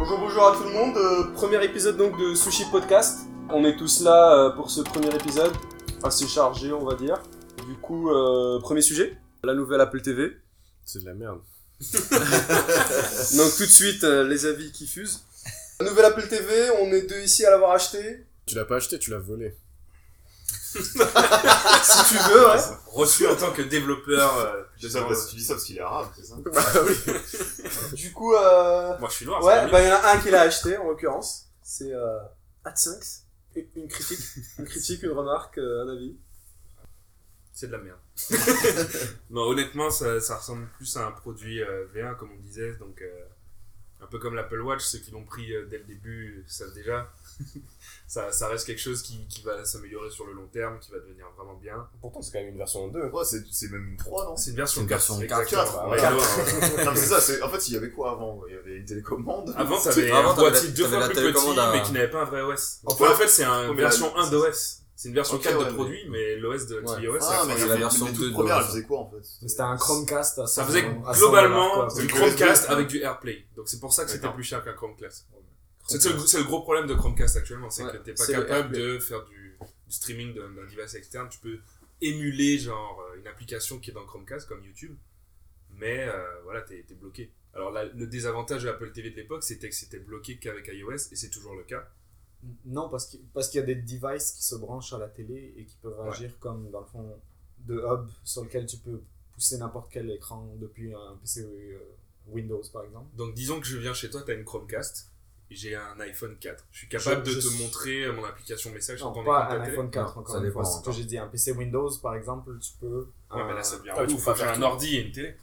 Bonjour, bonjour à tout le monde. Euh, premier épisode donc de Sushi Podcast. On est tous là euh, pour ce premier épisode, assez chargé on va dire. Du coup, euh, premier sujet, la nouvelle Apple TV. C'est de la merde. Donc tout de suite, les avis qui fusent. La nouvelle Apple TV, on est deux ici à l'avoir acheté. Tu l'as pas acheté, tu l'as volé. Si tu veux, ouais. reçu en tant que développeur euh, Tu de dis ça ce- parce que tu dis ça parce qu'il est arabe, c'est ça Bah Du coup, euh... Moi je suis noir. ouais, c'est bah il y en a un qui l'a acheté en l'occurrence. C'est euh, AdSense. Une- Une critique, une critique, une remarque, euh, un avis. c'est de la merde. non, honnêtement, ça, ça ressemble plus à un produit euh, V1 comme on disait, donc euh, un peu comme l'Apple Watch, ceux qui l'ont pris euh, dès le début savent déjà. ça, ça reste quelque chose qui, qui va s'améliorer sur le long terme, qui va devenir vraiment bien. Pourtant, c'est quand même une version 2. Ouais, c'est c'est même une 3, non? C'est une version C'est une 4. version exactement. 4, Ouais, ouais. alors, euh, Non, mais c'est ça, c'est- en fait, il y avait quoi avant? Il y avait une télécommande. Avant, t'avais un boîtier deux fois plus télécommande petit, à- mais qui n'avait pas un vrai OS. En Enfin, fait- en fait, c'est une version 1 d'OS. C'est une version Ok, 4 ouais, de mais- produit, mais l'OS de Ouais. tvOS, Ah, mais c'est la version version les 2 toutes de premières, l'OS. elle faisait quoi en fait C'était un Chromecast à Ça 100 faisait à 100 dollars, globalement du Chromecast avec du AirPlay. Donc c'est pour ça que c'était plus cher qu'un Chromecast. C'est le, gros problème de Chromecast actuellement, c'est Ouais, que t'es pas capable de faire du, du streaming d'un device externe. Tu peux émuler genre euh, une application qui est dans Chromecast comme YouTube, mais euh, voilà, t'es es bloqué. Alors là, le désavantage de l'Apple TV de l'époque, c'était que c'était bloqué qu'avec iOS, et c'est toujours le cas. Non, parce qu'il parce qu'il y a des devices qui se branchent à la télé et qui peuvent Ouais. agir comme, dans le fond, de hub sur lequel tu peux pousser n'importe quel écran depuis un PC euh, Windows, par exemple. Donc disons que je viens chez toi, t'as une Chromecast, j'ai un iPhone 4. Je suis capable Je- de je te suis- montrer euh, mon application message sur Non, ton pas écran de un iPhone 4, Non, encore ça une fois. Ce que j'ai dit, un PC Windows, par exemple, tu peux... Ouais, mais là, un- ça devient Ah, tu peux faire un ordi et une télé.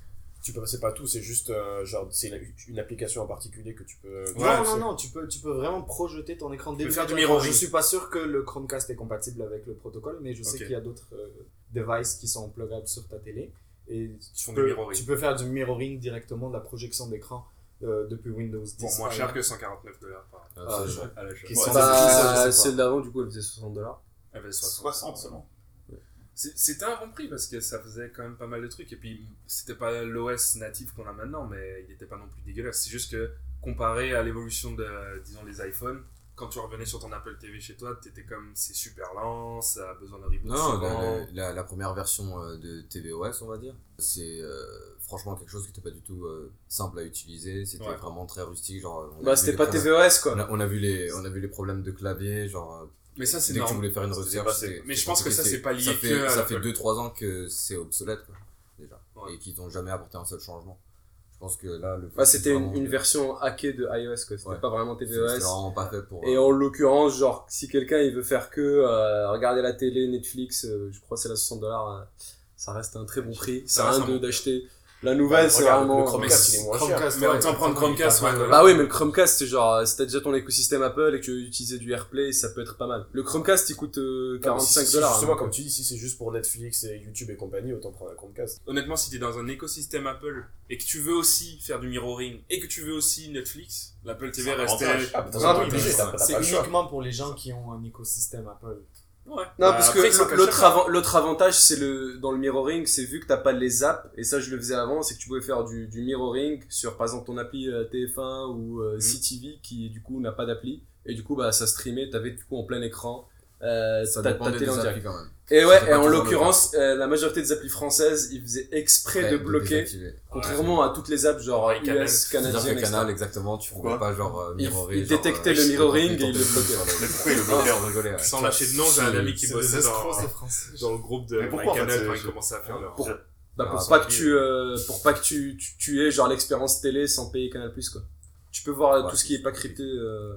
Tu peux passer pas tout, c'est juste euh, genre c'est une, une application en particulier que tu peux. Non, Ouais, non, c'est- non, tu peux, tu peux vraiment projeter ton écran peux début faire de du mirroring. Je suis pas sûr que le Chromecast est compatible avec le protocole, mais je sais qu'il y a d'autres euh, devices qui sont pluggables sur ta télé. Et tu font du peux, mirroring. tu peux faire du mirroring directement de la projection d'écran euh, depuis Windows 10. Bon, moins par cher que 149 dollars par Ah, à ça, Bah, Bah, celle d'avant, du coup, elle faisait 60 dollars. Elle 60. 60 seulement. C'était un bon prix parce que ça faisait quand même pas mal de trucs. Et puis, c'était pas l'OS natif qu'on a maintenant, mais il était pas non plus dégueulasse. C'est juste que, comparé à l'évolution de, disons, les iPhones, quand tu revenais sur ton Apple TV chez toi, t'étais comme, c'est super lent, ça a besoin de reboot Non, la, la- la première version euh, de tvOS, on va dire, c'est euh, franchement quelque chose qui n'était pas du tout euh, simple à utiliser. C'était Ouais. vraiment très rustique. Genre, on Bah, c'était pas TVOS On quoi. a, on a vu les, on a vu les problèmes de clavier, genre. Mais ça, c'est Dès que tu normal. voulais faire une c'est- Mais je c'est pense que ça, c'est pas lié ça que fait, à Ça fait 2-3 ans que c'est obsolète, quoi, déjà. Ouais. Et qu'ils n'ont jamais apporté un seul changement. Je pense que là, le. Bah, c'était une, version hackée de iOS quoi. C'était Ouais. pas vraiment C'était TVOS. vraiment pas fait pour. Et euh, en l'occurrence, genre, si quelqu'un il veut faire que euh, regarder la télé, Netflix, euh, je crois que c'est la 60 dollars, euh, ça reste un très bon prix. Reste rien d'acheter. La nouvelle, c'est regarde, vraiment. le Chromecast, il est moins cher. Chromecast, Mais ouais, autant prendre Chromecast, ouais. Bah oui, mais le Chromecast, c'est genre, euh, si t'as déjà ton écosystème Apple et que tu veux utiliser du AirPlay, ça peut être pas mal. Le Chromecast, il coûte euh, Non, mais 45 si- si- dollars. Justement, hein. comme tu dis, si c'est juste pour Netflix et YouTube et compagnie, autant prendre un Chromecast. Honnêtement, si t'es dans un écosystème Apple et que tu veux aussi faire du mirroring et que tu veux aussi Netflix, l'Apple TV C'est avantage. Ah, Ah, C'est uniquement pour les gens qui ont un écosystème Apple. Ouais. Non, Bah, parce après, que cache l'autre pas. avant- l'autre avantage, c'est le dans le mirroring, c'est vu que t'as pas les apps, et ça je le faisais avant, c'est que tu pouvais faire du, du mirroring sur par exemple ton appli euh, TF1 ou euh, Mhm. CTV qui du coup n'a pas d'appli, et du coup bah ça streamait, t'avais du coup en plein écran euh, Ça ta, ta dépendait télé des en direct. applis quand même. Et ouais, et pas en le l'occurrence, euh, la majorité des applis françaises, ils faisaient exprès Ouais, de bloquer, désactiver. contrairement à toutes les apps genre Ouais, US, Canal. Canadiennes. Canal, exactement, tu pouvais pas genre euh, Il- mirrorer. il genre, détectait euh, le sais pas, mirroring et il le le- Mais pourquoi il le Ah, rigolait, ouais. Sans lâcher de nom, j'ai un ami qui bossait dans, le groupe de c'est- quand ils commençaient à faire leur. Pour- Bah, Ah, pour ça pas va que tu euh, pour pas que tu, tu, tu aies genre l'expérience télé sans payer Canal quoi. Tu peux voir tout ce qui est pas crypté euh,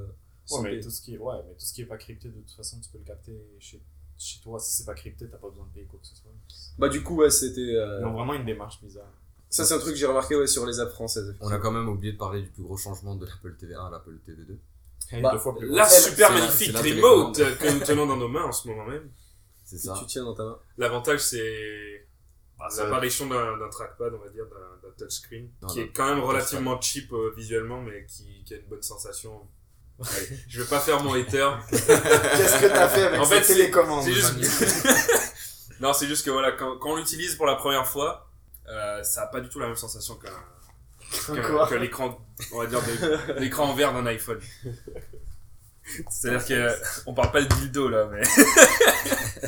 Ouais, mais tout ce qui est, ouais, mais tout ce qui est pas crypté, de toute façon, tu peux le capter chez, chez toi. Si c'est pas crypté, t'as pas besoin de payer quoi que ce soit. Bah du coup ouais, c'était euh, Ils ont vraiment une démarche bizarre. ça c'est un truc que j'ai remarqué ouais sur les apps françaises. On a quand même oublié de parler du plus gros changement de l'Apple TV1 à l'Apple TV2. Bah, deux fois plus La gros. super magnifique la remote télécommande. que nous tenons dans nos mains en ce moment même. C'est que ça. tu tiens dans ta main. L'avantage, c'est Bah, l'apparition d'un trackpad, on va dire, d'un touchscreen, qui est quand même relativement cheap euh, visuellement, mais qui, qui a une bonne sensation. Je vais pas faire mon hater. Qu'est-ce que t'as fait avec En fait, télécommande C'est juste. Non, c'est juste que voilà, quand, quand on l'utilise pour la première fois, euh, ça a pas du tout la même sensation qu'un que, que l'écran, on va dire, de- l'écran en verre d'un iPhone. C'est-à-dire qu'on parle pas de dildo là, mais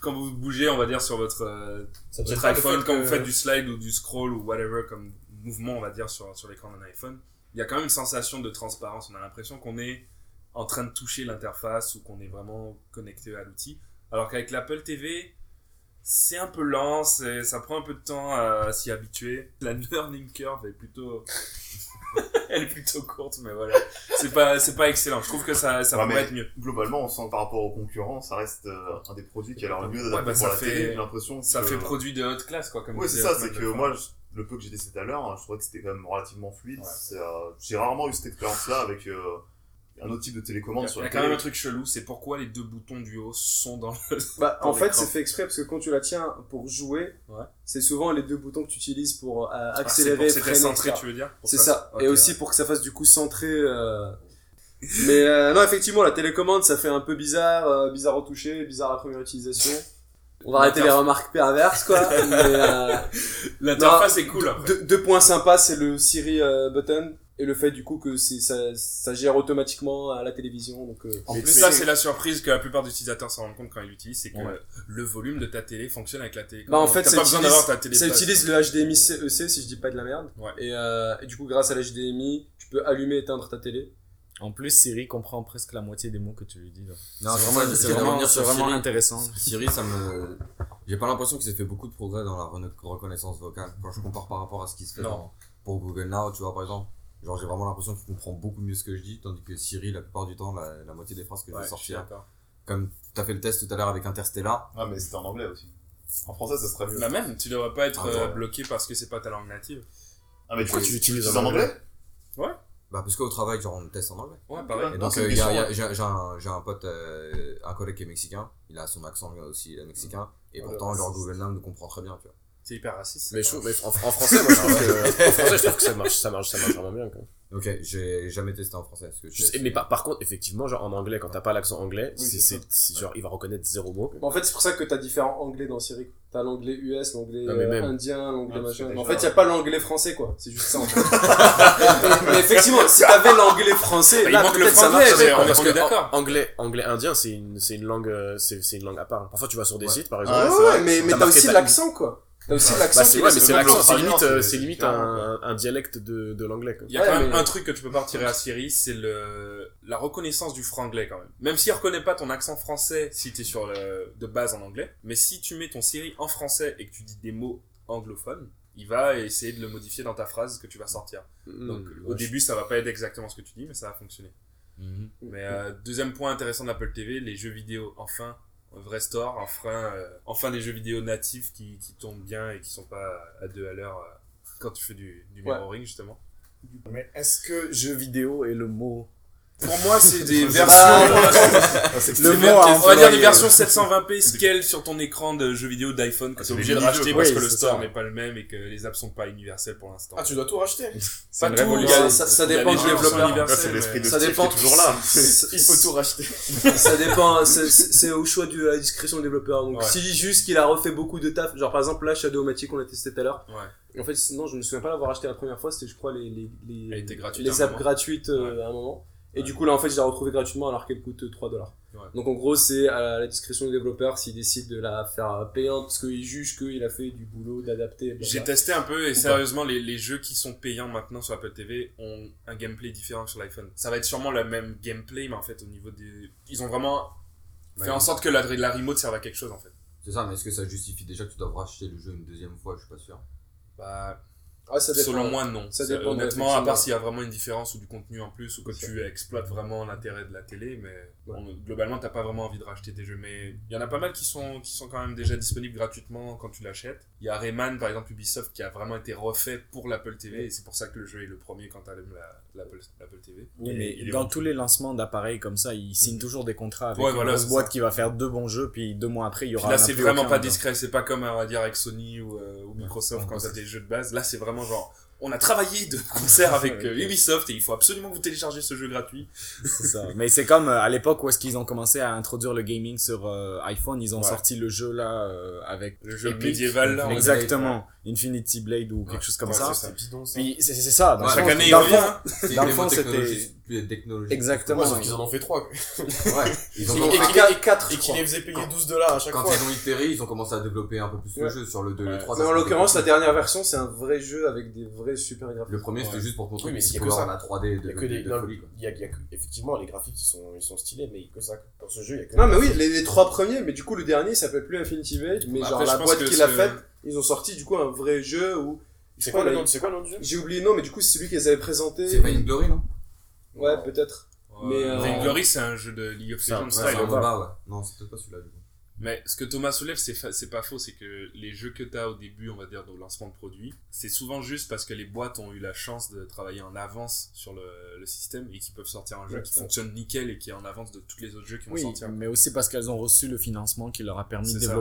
quand vous bougez, on va dire sur votre, euh, votre iPhone, quand que- vous faites du slide ou du scroll ou whatever comme mouvement, on va dire sur sur l'écran d'un iPhone, il y a quand même une sensation de transparence. On a l'impression qu'on est en train de toucher l'interface ou qu'on est vraiment connecté à l'outil. Alors qu'avec l'Apple TV, c'est un peu lent, ça prend un peu de temps à, s'y habituer. La learning curve est plutôt, elle est plutôt courte, mais voilà, c'est pas, c'est pas excellent. Je trouve que ça, ça Ouais, pourrait être mieux. Globalement, on sent que par rapport aux concurrents, ça reste euh, un des produits qui a l'air le mieux Ouais, adapté bah, pour ça la fait- télé. J'ai l'impression Ça que... fait produit de haute classe, quoi. Comme Oui, c'est ça, c'est que moi, je- le peu que j'ai testé tout à l'heure, je trouvais que c'était quand même relativement fluide. Euh, j'ai rarement eu cette expérience-là avec euh, un autre type de télécommande a, sur il y a quand même un truc chelou, c'est pourquoi les deux boutons du haut sont dans le... Bah, Dans en fait, c'est fait exprès parce que quand tu la tiens pour jouer, Ouais. c'est souvent les deux boutons que tu utilises pour euh, Ah, c'est pour accélérer, centré, tu veux dire? C'est ça. Et aussi ouais. pour que ça fasse du coup centré. euh, Mais euh, non, effectivement, la télécommande, ça fait un peu bizarre, euh, bizarre au toucher, bizarre à la première utilisation. On va arrêter les remarques perverses, quoi. mais, euh, L'interface est cool après. deux, deux points sympas, c'est le Siri euh, button et le fait du coup que c'est ça, ça gère automatiquement à la télévision. Donc, euh, En Mais plus, ça, c'est la surprise que la plupart des utilisateurs s'en rendent compte quand ils l'utilisent, c'est que Ouais. le volume de ta télé fonctionne avec la télé. Bah, en Donc, fait, ça pas besoin utilise- d'avoir ta télé. ça basse. utilise le HDMI CEC si je dis pas de la merde. Ouais. Et, euh, et du coup, grâce à l'HDMI, tu peux allumer et éteindre ta télé. En plus, Siri comprend presque la moitié des mots que tu lui dis. là. Non, C'est vraiment, vraiment, c'est vraiment, revenir c'est sur vraiment Siri. intéressant. Siri, ça me. J'ai pas l'impression qu'il s'est fait beaucoup de progrès dans la reconnaissance vocale. Quand je compare par rapport à ce qui se fait dans- pour Google Now, tu vois, par exemple. Genre, j'ai vraiment l'impression qu'il comprend beaucoup mieux ce que je dis, tandis que Siri, la plupart du temps, la, la moitié des phrases que je Ouais, vais je sortir. d'accord. Comme t'as fait le test tout à l'heure avec Interstellar. Ah, mais c'était en anglais aussi. En français, ça serait mieux. La même, tu devrais pas être Ah, euh, ouais. bloqué parce que c'est pas ta langue native. Ah, mais Pourquoi tu l'utilises en anglais? Bah, parce qu'au travail, genre, on teste en anglais. Ouais, pareil. Et Non, donc, euh, y a- y a- j'ai j'ai un, j'ai un pote, euh, un collègue qui est mexicain. Il a son accent aussi, il est mexicain. Et Oh, pourtant, le genre, raciste. Google Now nous comprend très bien, tu vois. C'est hyper raciste. Mais je mais en, en français, moi, je trouve que, en français, je trouve que ça marche, ça marche, ça marche vraiment bien, quoi. Ok, j'ai jamais testé en français. Parce que Je sais- mais par, par contre, effectivement, genre, en anglais, quand t'as pas l'accent anglais, Oui, c'est, c'est c'est, c'est genre, il va reconnaître zéro mot. En fait, c'est pour ça que t'as différents anglais dans Siri. T'as l'anglais US, l'anglais euh, même. indien, l'anglais Ouais, machin. Déjà- en fait, y a pas l'anglais français, quoi. C'est juste ça, en fait. mais, effectivement, si t'avais l'anglais français, Bah, il là, manque le peut-être ça parce que d'accord. anglais, anglais indien, c'est une, c'est une langue, euh, c'est, c'est une langue à part. Parfois, tu vas sur des Ouais. sites, par Ouais, exemple. Ouais, ouais, vrai. mais, mais T'as aussi l'accent, quoi. T'as aussi l'accent. Bah, c'est, ouais, mais l'accent, c'est limite, euh, c'est- limite un, un dialecte de, de l'anglais. Il y a Ouais, quand même mais- un truc que tu peux pas retirer à Siri, c'est le la reconnaissance du franglais quand même. Même s'il reconnaît pas ton accent français si t'es sur le de base en anglais, mais si tu mets ton Siri en français et que tu dis des mots anglophones, il va essayer de le modifier dans ta phrase que tu vas sortir. Donc Mm, au début ça va pas être exactement ce que tu dis, mais ça va fonctionner. Mhm. Mais euh, deuxième point intéressant d'Apple TV, les jeux vidéo enfin un vrai store, enfin euh, enfin des jeux vidéo natifs qui, qui tournent bien et qui sont pas à deux à l'heure euh, quand tu fais du, du Ouais. mirroring justement. Mais est-ce que jeu vidéo est le mot Pour moi, c'est des Ah, versions. le mot on va dire des versions 720p scale sur ton écran de jeux vidéo d'iPhone que Ah, tu c'est es obligé de racheter parce oui, que le store n'est pas le même et que les apps sont pas universelles pour l'instant. Ah, tu dois tout racheter. pas tout, a- Ça- dépend du développeur. Ça dépend. toujours là. Il faut tout racheter. ça dépend, c'est- au choix de la discrétion du développeur. Donc, Ouais. si juste qu'il a refait beaucoup de taf, genre par exemple là, Shadowmatic, on l'a testé tout à l'heure. Ouais. En fait, non, je me souviens pas l'avoir acheté la première fois, c'était je crois les, les, les, apps gratuites euh, Ouais. à un moment. Et Ouais. du coup, là, en fait, je l'ai retrouvée gratuitement alors qu'elle coûte 3 dollars. Ouais. Donc, en gros, c'est à la discrétion du développeur s'il décide de la faire payante parce qu'il juge qu'il a fait du boulot d'adapter. J'ai testé un peu et Ou sérieusement, les, les jeux qui sont payants maintenant sur Apple TV ont un gameplay différent que sur l'iPhone. Ça va être sûrement le même gameplay, mais en fait, au niveau des. Ils ont vraiment fait en sorte que la, la remote serve à quelque chose en fait. C'est ça, mais est-ce que ça justifie déjà que tu dois racheter le jeu une deuxième fois? Je suis pas sûr. Bah, Ah, ça dépend. Selon moi, non. Ça Ça- dépend, honnêtement, à part s'il y a vraiment une différence ou du contenu en plus ou que tu exploites vraiment l'intérêt de la télé, mais Ouais. globalement, t'as pas vraiment envie de racheter tes jeux. Mais il y en a pas mal qui sont, qui sont quand même déjà disponibles gratuitement quand tu l'achètes. Il y a Rayman, par exemple, Ubisoft, qui a vraiment été refait pour l'Apple TV et c'est pour ça que le jeu est le premier quand t'allumes la- l'Apple l'Apple TV. Oui, mais il dans tous les lancements d'appareils comme ça, ils signent toujours des contrats avec Ouais, une voilà, grosse boîte ça. qui va faire deux bons jeux, puis deux mois après, il y Puis aura là, un c'est vraiment pas discret. C'est pas comme, on va dire, avec Sony ou, euh, ou Microsoft Ouais, quand t'as des jeux de base. Là, c'est vraiment genre, on a travaillé de concert avec euh, Ubisoft et il faut absolument que vous téléchargez ce jeu gratuit. C'est ça. Mais c'est comme euh, à l'époque où est-ce qu'ils ont commencé à introduire le gaming sur euh, iPhone, ils ont Ouais. sorti le jeu là avec Le jeu Epic. médiéval, là. Exactement, Infinity Blade ou quelque chose comme Ouais, ça. c'est ça. C'est bidon, ça. Puis c'est c'est ça. Dans Ouais, Chaque année, il dans le fond- hein. C'est c'était- technologie-. Exactement. Ouais, ouais. qu'ils en ont fait 3 quoi. Ouais. Ils ont Et- commencé- et- Et 4, Et je qui les faisait payer 12 dollars à chaque quand fois. ils ont itéré, ils ont commencé à développer un peu plus le Ouais. jeu sur le 2 et le Ouais. 3. Mais ça en l'occurrence, la dernière version, c'est un vrai jeu avec des vrais super graphiques. Le premier, c'était Ouais. juste pour montrer Oui, mais pouvait que ça. la 3D de, folie, il y a, effectivement, les graphiques ils sont, ils sont stylés, mais il y a que ça. Dans ce jeu, il y a que. Non, mais oui, les, trois premiers, mais du coup, le dernier, il s'appelle plus Infinity Blade, mais genre je la boîte qui l'a faite, ils ont sorti du coup un vrai jeu où. C'est quoi, le nom- c'est quoi le nom du jeu? J'ai oublié le nom, mais du coup, c'est celui qu'ils avaient présenté. C'est pas une glory, non? Ouais, peut-être. Mais, euh, Vainglory, c'est un jeu de League of Ça, Legends ouais, style. Ouais, c'est un va. MOBA, ouais. Non, c'est peut-être pas celui-là, du coup. Mais ce que Thomas soulève, c'est fa- c'est pas faux, c'est que les jeux que t'as au début, on va dire, au lancement de produit, c'est souvent juste parce que les boîtes ont eu la chance de travailler en avance sur le, le système et qui peuvent sortir un jeu Ouais, qui fonctionne nickel et qui est en avance de tous les autres jeux qui vont Oui, sortir. mais aussi parce qu'elles ont reçu le financement qui leur a permis de ça.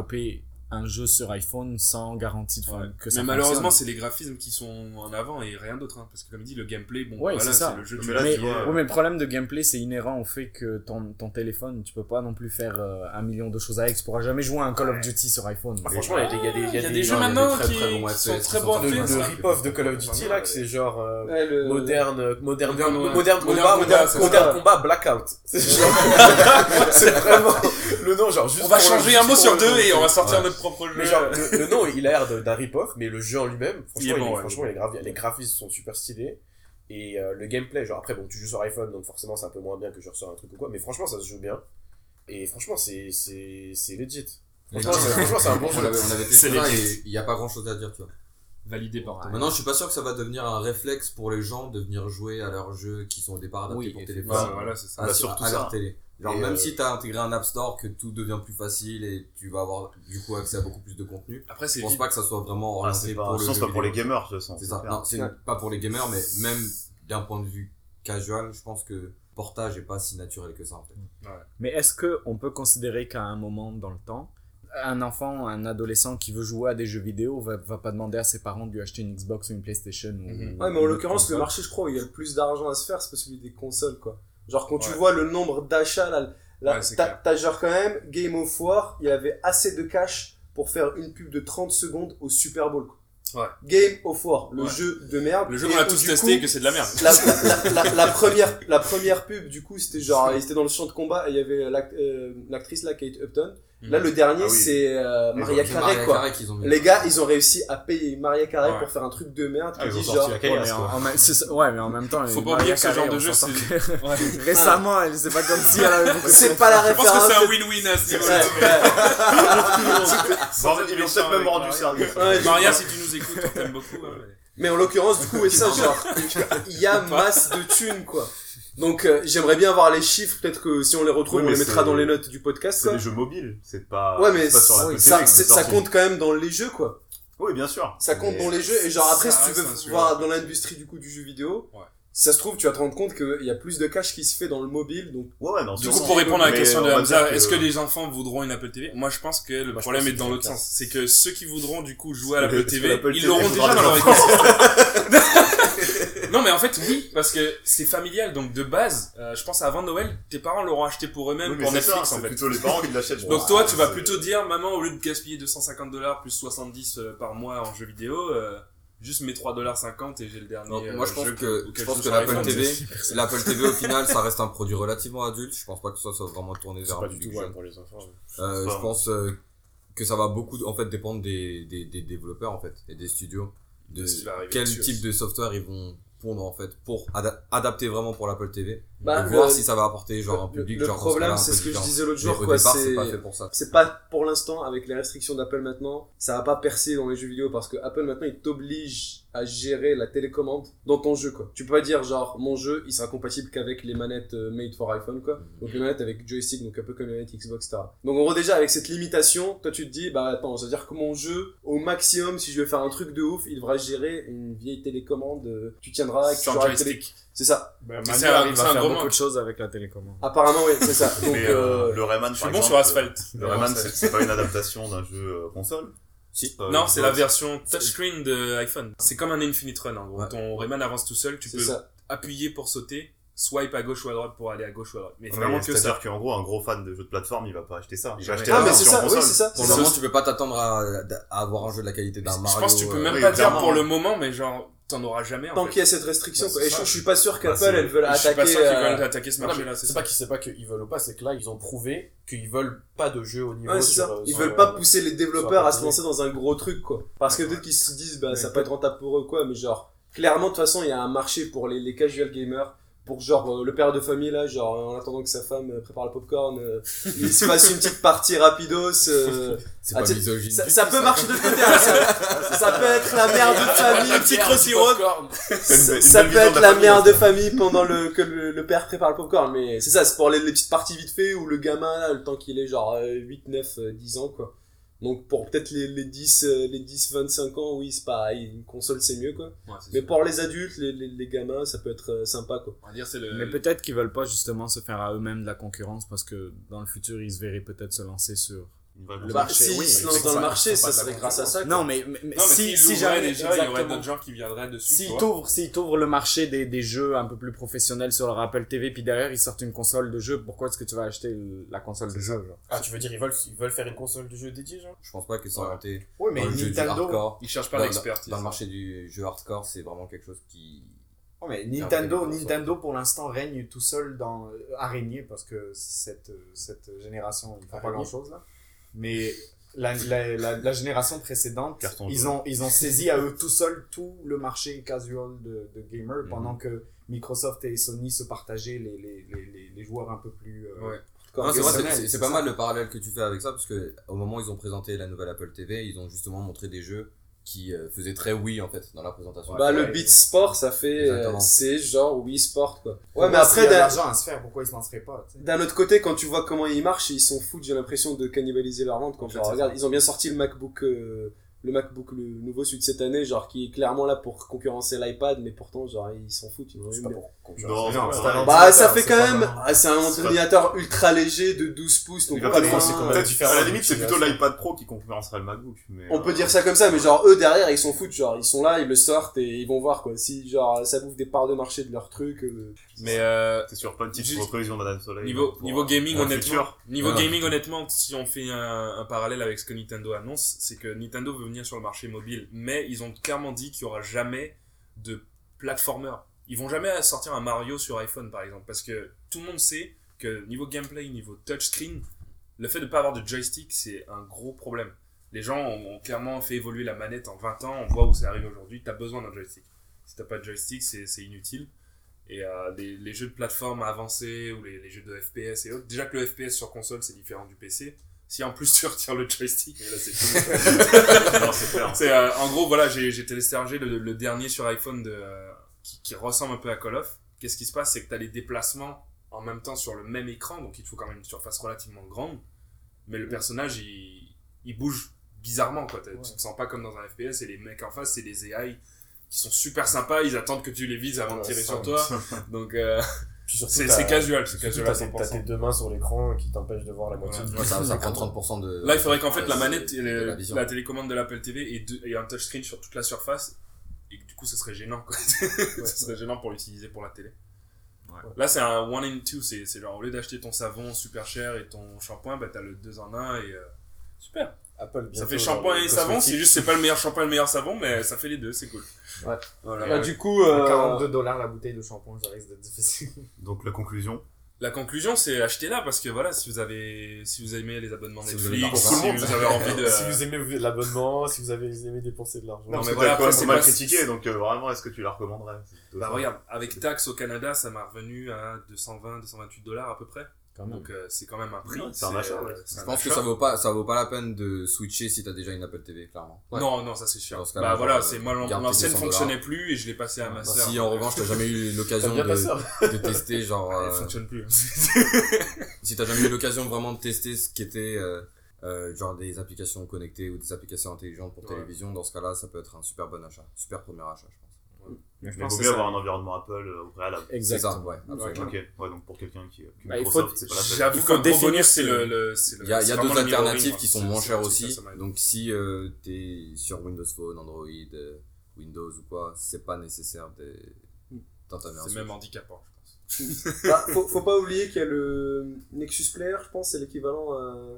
Un jeu sur iPhone sans garantie de Ouais. que ça mais malheureusement, c'est les graphismes qui sont en avant et rien d'autre. hein, parce que comme dit, le gameplay, bon, Ouais, voilà, c'est ça. c'est le jeu Mais là, mais, vois, ouais, mais le problème de gameplay, c'est inhérent au fait que ton, ton téléphone, tu peux pas non plus faire euh, un million de choses avec. Tu pourras jamais jouer à un Call of Duty sur iPhone. Ah, Franchement, il y a des, y a des, y a des, jeux maintenant très, qui, très bons qui sont très bons le, rip-off de Call of Duty là, que c'est genre euh, Ouais, le- moderne, moderne, combat, moderne, combat, blackout. C'est genre- c'est vraiment le nom genre juste. On va changer un mot sur deux et on va sortir Ouais. notre propre jeu. Mais genre, le, le nom, il a l'air d'un rip-off, mais le jeu en lui-même, Il est franchement, il est- ouais. Les graphismes sont super stylés. Et euh, le gameplay, genre après, bon, tu joues sur iPhone, donc forcément, c'est un peu moins bien que je ressors un truc ou quoi. Mais franchement, ça se joue bien. Et franchement, c'est c'est c'est legit. Franchement, c'est un bon On jeu. on avait ça et il y a pas grand chose à dire, tu vois. validé par toi. Maintenant, je suis pas sûr que ça va devenir un réflexe pour les gens de venir jouer à leurs jeux qui sont au départ adaptés Oui, pour téléphone. Ouais, voilà, c'est ça. à, Bah, sur- surtout à leur ça. télé. Genre, Et, même euh, si t'as intégré un App Store, que tout devient plus facile et tu vas avoir du coup accès à beaucoup plus de contenu, Après, c'est je pense vite. pas que ça soit vraiment Ah, orienté c'est pas, pour le c'est pas pour les gamers, de toute façon. C'est ça. clair. Non, c'est Ouais. pas pour les gamers, mais même d'un point de vue casual, je pense que portage est pas si naturel que ça en fait. Mais est-ce que on peut considérer qu'à un moment dans le temps, un enfant, un adolescent qui veut jouer à des jeux vidéo va, va pas demander à ses parents de lui acheter une Xbox ou une PlayStation ou, Mhm. Ouais, mais en l'occurrence, le marché, je crois, où il y a le plus d'argent à se faire, c'est pas celui des consoles, quoi. Genre, quand tu vois le nombre d'achats, là, là t'as genre quand même Game of War, il y avait assez de cash pour faire une pub de 30 secondes au Super Bowl, quoi. Ouais. Game of War, le Ouais. jeu de merde. Le jeu qu'on a tous testé coup, que c'est de la merde. la, la, la, la- la première, la première pub, du coup, c'était genre, il était dans le champ de combat et il y avait euh, l'actrice, là, Kate Upton. Là, le dernier, Ah oui. c'est euh, Maria Mariah quoi. Carey qu'ils ont mis. Les gars, ils ont réussi à payer Maria Carey Ouais. pour faire un truc de merde qui Ah, ils sorti genre, la Ouais, mais en, ouais, mais en même temps, Faut pas oublier que ce genre de jeu, c'est- que- Ouais. Récemment, elle c'est pas comme si elle avait beaucoup c'est pas la Je pense référence. que c'est un win-win à ce Ouais, niveau-là. ils ont peut-être même rendu service. Maria, si tu nous écoutes, on t'aime beaucoup. mais- Mais en l'occurrence, du coup, et ça, genre, il y a masse de thunes, quoi. Donc, euh, j'aimerais bien avoir les chiffres. Peut-être que si on les retrouve, Oui, on les mettra dans les notes du podcast, C'est des jeux mobiles, c'est pas. Ouais, mais c'est pas sur la oui, ça, ça compte quand même dans les jeux, quoi. Oui, bien sûr. Ça compte Mais- dans les jeux. Et genre, après, si tu veux voir dans l'industrie, du coup, du jeu vidéo, Ouais. si ça se trouve, tu vas te rendre compte qu'il y a plus de cash qui se fait dans le mobile. Donc, Ouais, ouais, non, Du coup, pour répondre à la question de Hamza, est-ce que les enfants voudront une Apple TV Moi, je pense que le Moi, je problème est dans l'autre sens. C'est que ceux qui voudront du coup jouer à l'Apple TV, ils l'auront déjà dans leur écosystème. non, mais en fait, oui, parce que c'est familial. Donc, de base, euh, je pense avant Noël, tes parents l'auront acheté pour eux-mêmes, Oui, pour ça, Netflix, en fait. plutôt les parents qui l'achètent. je Donc toi, tu vas plutôt dire, maman, au lieu de gaspiller 250 dollars plus 70 euh, par mois en jeux vidéo, euh, juste mets 3 dollars 50 et j'ai le dernier. Donc, euh, moi, je pense que, je pense que l'Apple. TV, l'Apple TV au final, ça reste un produit relativement adulte. Je pense pas que ça soit vraiment tourné vers pas un du public tout ouais, jeune. pour les enfants. Euh, je pense euh, que ça va beaucoup, en fait, dépendre des, des, des développeurs, en fait, et des studios, de De ce qui va arriver quel type de software ils vont pondre, en fait, pour ada- adapter vraiment pour l'Apple TV. bah, et voir si ça va apporter, genre, un public, le genre, problème, c'est peu ce que je disais l'autre jour, quoi, c'est pas fait pour ça. c'est pas pour l'instant avec les restrictions d'Apple maintenant, ça va pas percer dans les jeux vidéo parce que Apple maintenant il t'oblige à gérer la télécommande dans ton jeu quoi. Tu peux pas dire genre mon jeu il sera compatible qu'avec les manettes euh, made for iPhone quoi. Donc les manettes avec joystick donc un peu comme les manettes Xbox etc. Donc en gros déjà avec cette limitation, toi tu te dis bah attends, ça veut dire que mon jeu au maximum si je vais faire un truc de ouf, il devra gérer une vieille télécommande, euh, tu tiendras avec Sans joystick. C'est ça. Bah, c'est Manu un- arrive à un faire gros beaucoup de choses avec la télécommande. Apparemment oui, c'est ça. Donc Mais euh, euh, le Rayman, Je par suis bon exemple, sur Asphalt. Le Rayman, c'est pas une adaptation d'un jeu console. Si. Euh, non, c'est la version touchscreen de iPhone. C'est comme un Infinite Run en gros. Ouais. Ton Rayman avance tout seul, tu peux ça. appuyer pour sauter, swipe à gauche ou à droite pour aller à gauche ou à droite. Mais Ouais, vraiment que ça. C'est-à-dire qu'en gros, un gros fan de jeux de plateforme, il va pas acheter ça. Il va acheter Ah, la mais c'est version ça, oui, c'est ça. Pour c'est le moment, tu peux pas t'attendre à, à avoir un jeu de la qualité d'un Je Mario. pense que tu peux euh, même oui, pas dire pour le moment, mais genre, t'en auras jamais en Tant qu'il y a cette restriction, Bah, quoi. c'est Et je, ça. je suis pas sûr qu'Apple, c'est- elles veulent Je suis pas attaquer. sûr qu'ils euh, veulent attaquer ce marché-là, c'est c'est pas qu'ils c'est pas qu'ils veulent ou pas, c'est que là ils ont prouvé qu'ils veulent pas de jeu au niveau Ouais, c'est sur, ça. euh, Ils sur, veulent euh, pas pousser les développeurs à se lancer dans un gros truc, quoi. Parce que peut-être qu'ils se disent, bah, ça peut être rentable pour eux, quoi. Mais genre, clairement, de toute façon, il y a un marché pour les, les casual gamers. Pour genre, euh, le père de famille, là, genre, en attendant que sa femme euh, prépare le popcorn, euh, il se fasse une petite partie rapidos. euh, C'est Ah, pas misogyne. ça, ça peut marcher de côté, hein, ça, ça peut être la mère de famille, Un petit crossy road. ça, peut être la mère famille, de famille pendant le, que le, le père prépare le popcorn, mais c'est ça, c'est pour les, les petites parties vite fait où le gamin, là, le temps qu'il ait genre euh, 8, 9, euh, 10 ans, quoi. Donc pour peut-être les, les 10, euh, les 10, 25 ans, oui, c'est pareil, une console c'est mieux, quoi. Ouais, Mais sûr. pour les adultes, les, les, les gamins, ça peut être euh, sympa, quoi. On va dire c'est le. Mais peut-être qu'ils veulent pas justement se faire à eux-mêmes de la concurrence parce que dans le futur, ils se verraient peut-être se lancer sur. Le. Bah, marché, s'ils oui, se mais lancent c'est dans le ça, marché, ça serait grâce à ça, quoi. Non, mais, mais, mais Non, mais si, si l'ouvraient jamais. déjà, il y aurait d'autres gens qui viendraient dessus. S'ils t'ouvrent, s'ils t'ouvrent le marché des, des jeux un peu plus professionnels sur leur Apple TV, puis derrière ils sortent une console de jeu, pourquoi est-ce que tu vas acheter la console de jeu genre? Ah, tu veux dire, ils veulent, ils veulent faire une console de jeu dédiée, genre? Je pense pas qu'ils sont Ouais. orientés Oui, dans le jeu du hardcore. Ils cherchent pas Dans- l'expertise. Dans le marché du jeu hardcore, c'est vraiment quelque chose qui. Oh, mais Nintendo- Nintendo, Nintendo, Nintendo pour l'instant règne tout seul dans euh, araignée parce que cette, euh, cette génération il fait pas grand chose là. Mais la, la, la, la génération précédente, ils ont, ils ont saisi à eux tout seuls tout le marché casual de, de gamers Mhm. pendant que Microsoft et Sony se partageaient les, les, les, les, les joueurs un peu plus. euh, Ouais. C'est pas ça. mal le parallèle que tu fais avec ça, parce que au moment où ils ont présenté la nouvelle Apple TV, ils ont justement montré des jeux qui euh, faisaient très oui en fait dans la présentation. Bah, le. Beat Sport, ça fait, euh, c'est genre Wii Sport, quoi. Ouais, mais après, s'il y a l'argent à se faire, pourquoi ils se lanceraient pas tu D'un autre côté, quand tu vois comment ils marchent, ils sont fous, j'ai l'impression de cannibaliser leur vente. Quand c'est regarde, ils ont bien sorti le MacBook, euh, le MacBook le nouveau celui de cette année, genre qui est clairement là pour concurrencer l'iPad, mais pourtant, genre ils s'en foutent. Ils C'est pas pour concurrencer. c'est Non, c'est un Bah, ordinateur, ça fait c'est quand même, ah, c'est un C'est ordinateur ultra léger de 12 pouces, donc pas peut quand même. Différent à la de limite, c'est plutôt l'iPad Pro qui concurrencerait le MacBook. Mais, On peut euh, dire ça comme ça, mais genre eux derrière ils s'en foutent, genre ils sont là, ils le sortent et ils vont voir quoi. Si genre ça bouffe des parts de marché de leur truc, euh, Mais euh, C'est pas une petite Juste- prévision Madame Soleil. niveau, gaming, honnêtement, niveau gaming, honnêtement, si on fait un, un parallèle avec ce que Nintendo annonce, c'est que Nintendo veut venir sur le marché mobile, mais ils ont clairement dit qu'il y aura jamais de platformer. Ils vont jamais sortir un Mario sur iPhone, par exemple, parce que tout le monde sait que niveau gameplay, niveau touchscreen, le fait de pas avoir de joystick, c'est un gros problème. Les gens ont, clairement fait évoluer la manette en 20 ans, on voit où c'est arrivé aujourd'hui, t'as besoin d'un joystick. Si t'as pas de joystick, c'est inutile. Et euh, les, les jeux de plateforme avancés ou les, les jeux de FPS et autres, déjà que le FPS sur console c'est différent du PC. Si en plus tu retires le joystick, mais là c'est c'est euh, en gros, voilà, j'ai téléchargé le, le dernier sur iPhone de, euh, qui, qui ressemble un peu à Call of. Qu'est-ce qui se passe? C'est que tu as les déplacements en même temps sur le même écran, donc il te faut quand même une surface relativement grande. Mais le personnage, il, il bouge bizarrement, quoi. T'as- Tu te sens pas comme dans un FPS, et les mecs en face, c'est des AI qui sont super sympas, ils attendent que tu les vises avant de tirer Ouais, sur toi. Donc, euh, c'est casual, c'est casual T'as tes- t'as 100%. tes deux mains sur l'écran qui t'empêchent de voir la moitié Ouais. du Ouais, ça, ça prend 30% de. Là, il faudrait qu'en fait la manette et de le- la télécommande de l'Apple TV et, deux- et un touchscreen sur toute la surface. Et que du coup, ça serait gênant, quoi. ça serait gênant pour l'utiliser pour la télé. Ouais. Là, c'est un one in two. C'est c'est genre, au lieu d'acheter ton savon super cher et ton shampoing, bah, t'as le 2 en 1 et. euh, super. Apple, Ça fait shampoing et savon. C'est juste, c'est pas le meilleur shampoing et le meilleur savon, mais ça fait les deux. C'est cool. Ouais. Voilà. bah, du coup, À euh, 42 dollars la bouteille de shampoing, ça risque d'être difficile. Donc, la conclusion. La conclusion, c'est acheter là parce que voilà, si vous avez, si vous aimez les abonnements Si Netflix, si vous avez envie de. si vous aimez l'abonnement, si vous avez aimé dépenser de l'argent. Non, mais voilà, après, c'est pas mal critiqué, donc euh, vraiment, est-ce que tu la recommanderais? Bah regarde, avec taxe au Canada, ça m'a revenu à 220, 228 dollars à peu près. Donc euh, c'est quand même un prix. c'est un achat, ouais. c'est Je pense que ça vaut pas, ça vaut pas la peine de switcher si t'as déjà une Apple TV, clairement. Non, non, ça c'est sûr. Dans ce Bah voilà, genre, c'est moi l'ancienne 200 fonctionnait plus et je l'ai passé à ma Bah, sœur. si en revanche t'as jamais eu l'occasion de, hein. de tester, genre, Elle euh, fonctionne plus. si t'as jamais eu l'occasion vraiment de tester ce qui était euh, euh, genre des applications connectées ou des applications intelligentes pour Ouais. télévision, dans ce cas-là, ça peut être un super bon achat, super premier achat, je pense. Mais je pense vaut que mieux avoir un environnement Apple euh, au préalable. Exactement. ça, ouais. absolument. Ok, ouais, donc pour quelqu'un qui. qui Bah, il faut- Microsoft, c'est pas la peine. J'avoue Il que faut le gros définir c'est ce- le, le, c'est le- Il y a, y a mirroring, alternatives qui sont moins chères aussi. Donc si euh, t'es sur Windows Phone, Android, euh, Windows ou quoi, c'est pas nécessaire de d'entamer un C'est même handicapant, je pense. Bah, faut, faut pas oublier qu'il y a le Nexus Player, je pense, c'est l'équivalent euh,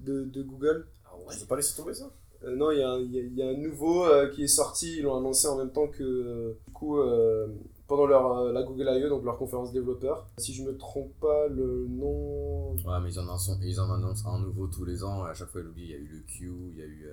de, de Google. Je vais pas laisser tomber ça. Euh, non, il y, a un- nouveau euh, qui est sorti, ils l'ont annoncé en même temps que, euh, du coup, euh, pendant leur, euh, la Google I.E., donc leur conférence développeur. Si je me trompe pas, le nom... Ouais, mais ils en, annoncent, ils en annoncent un nouveau tous les ans, à chaque fois ils l'oublient. Il y a eu le Q, il y a eu,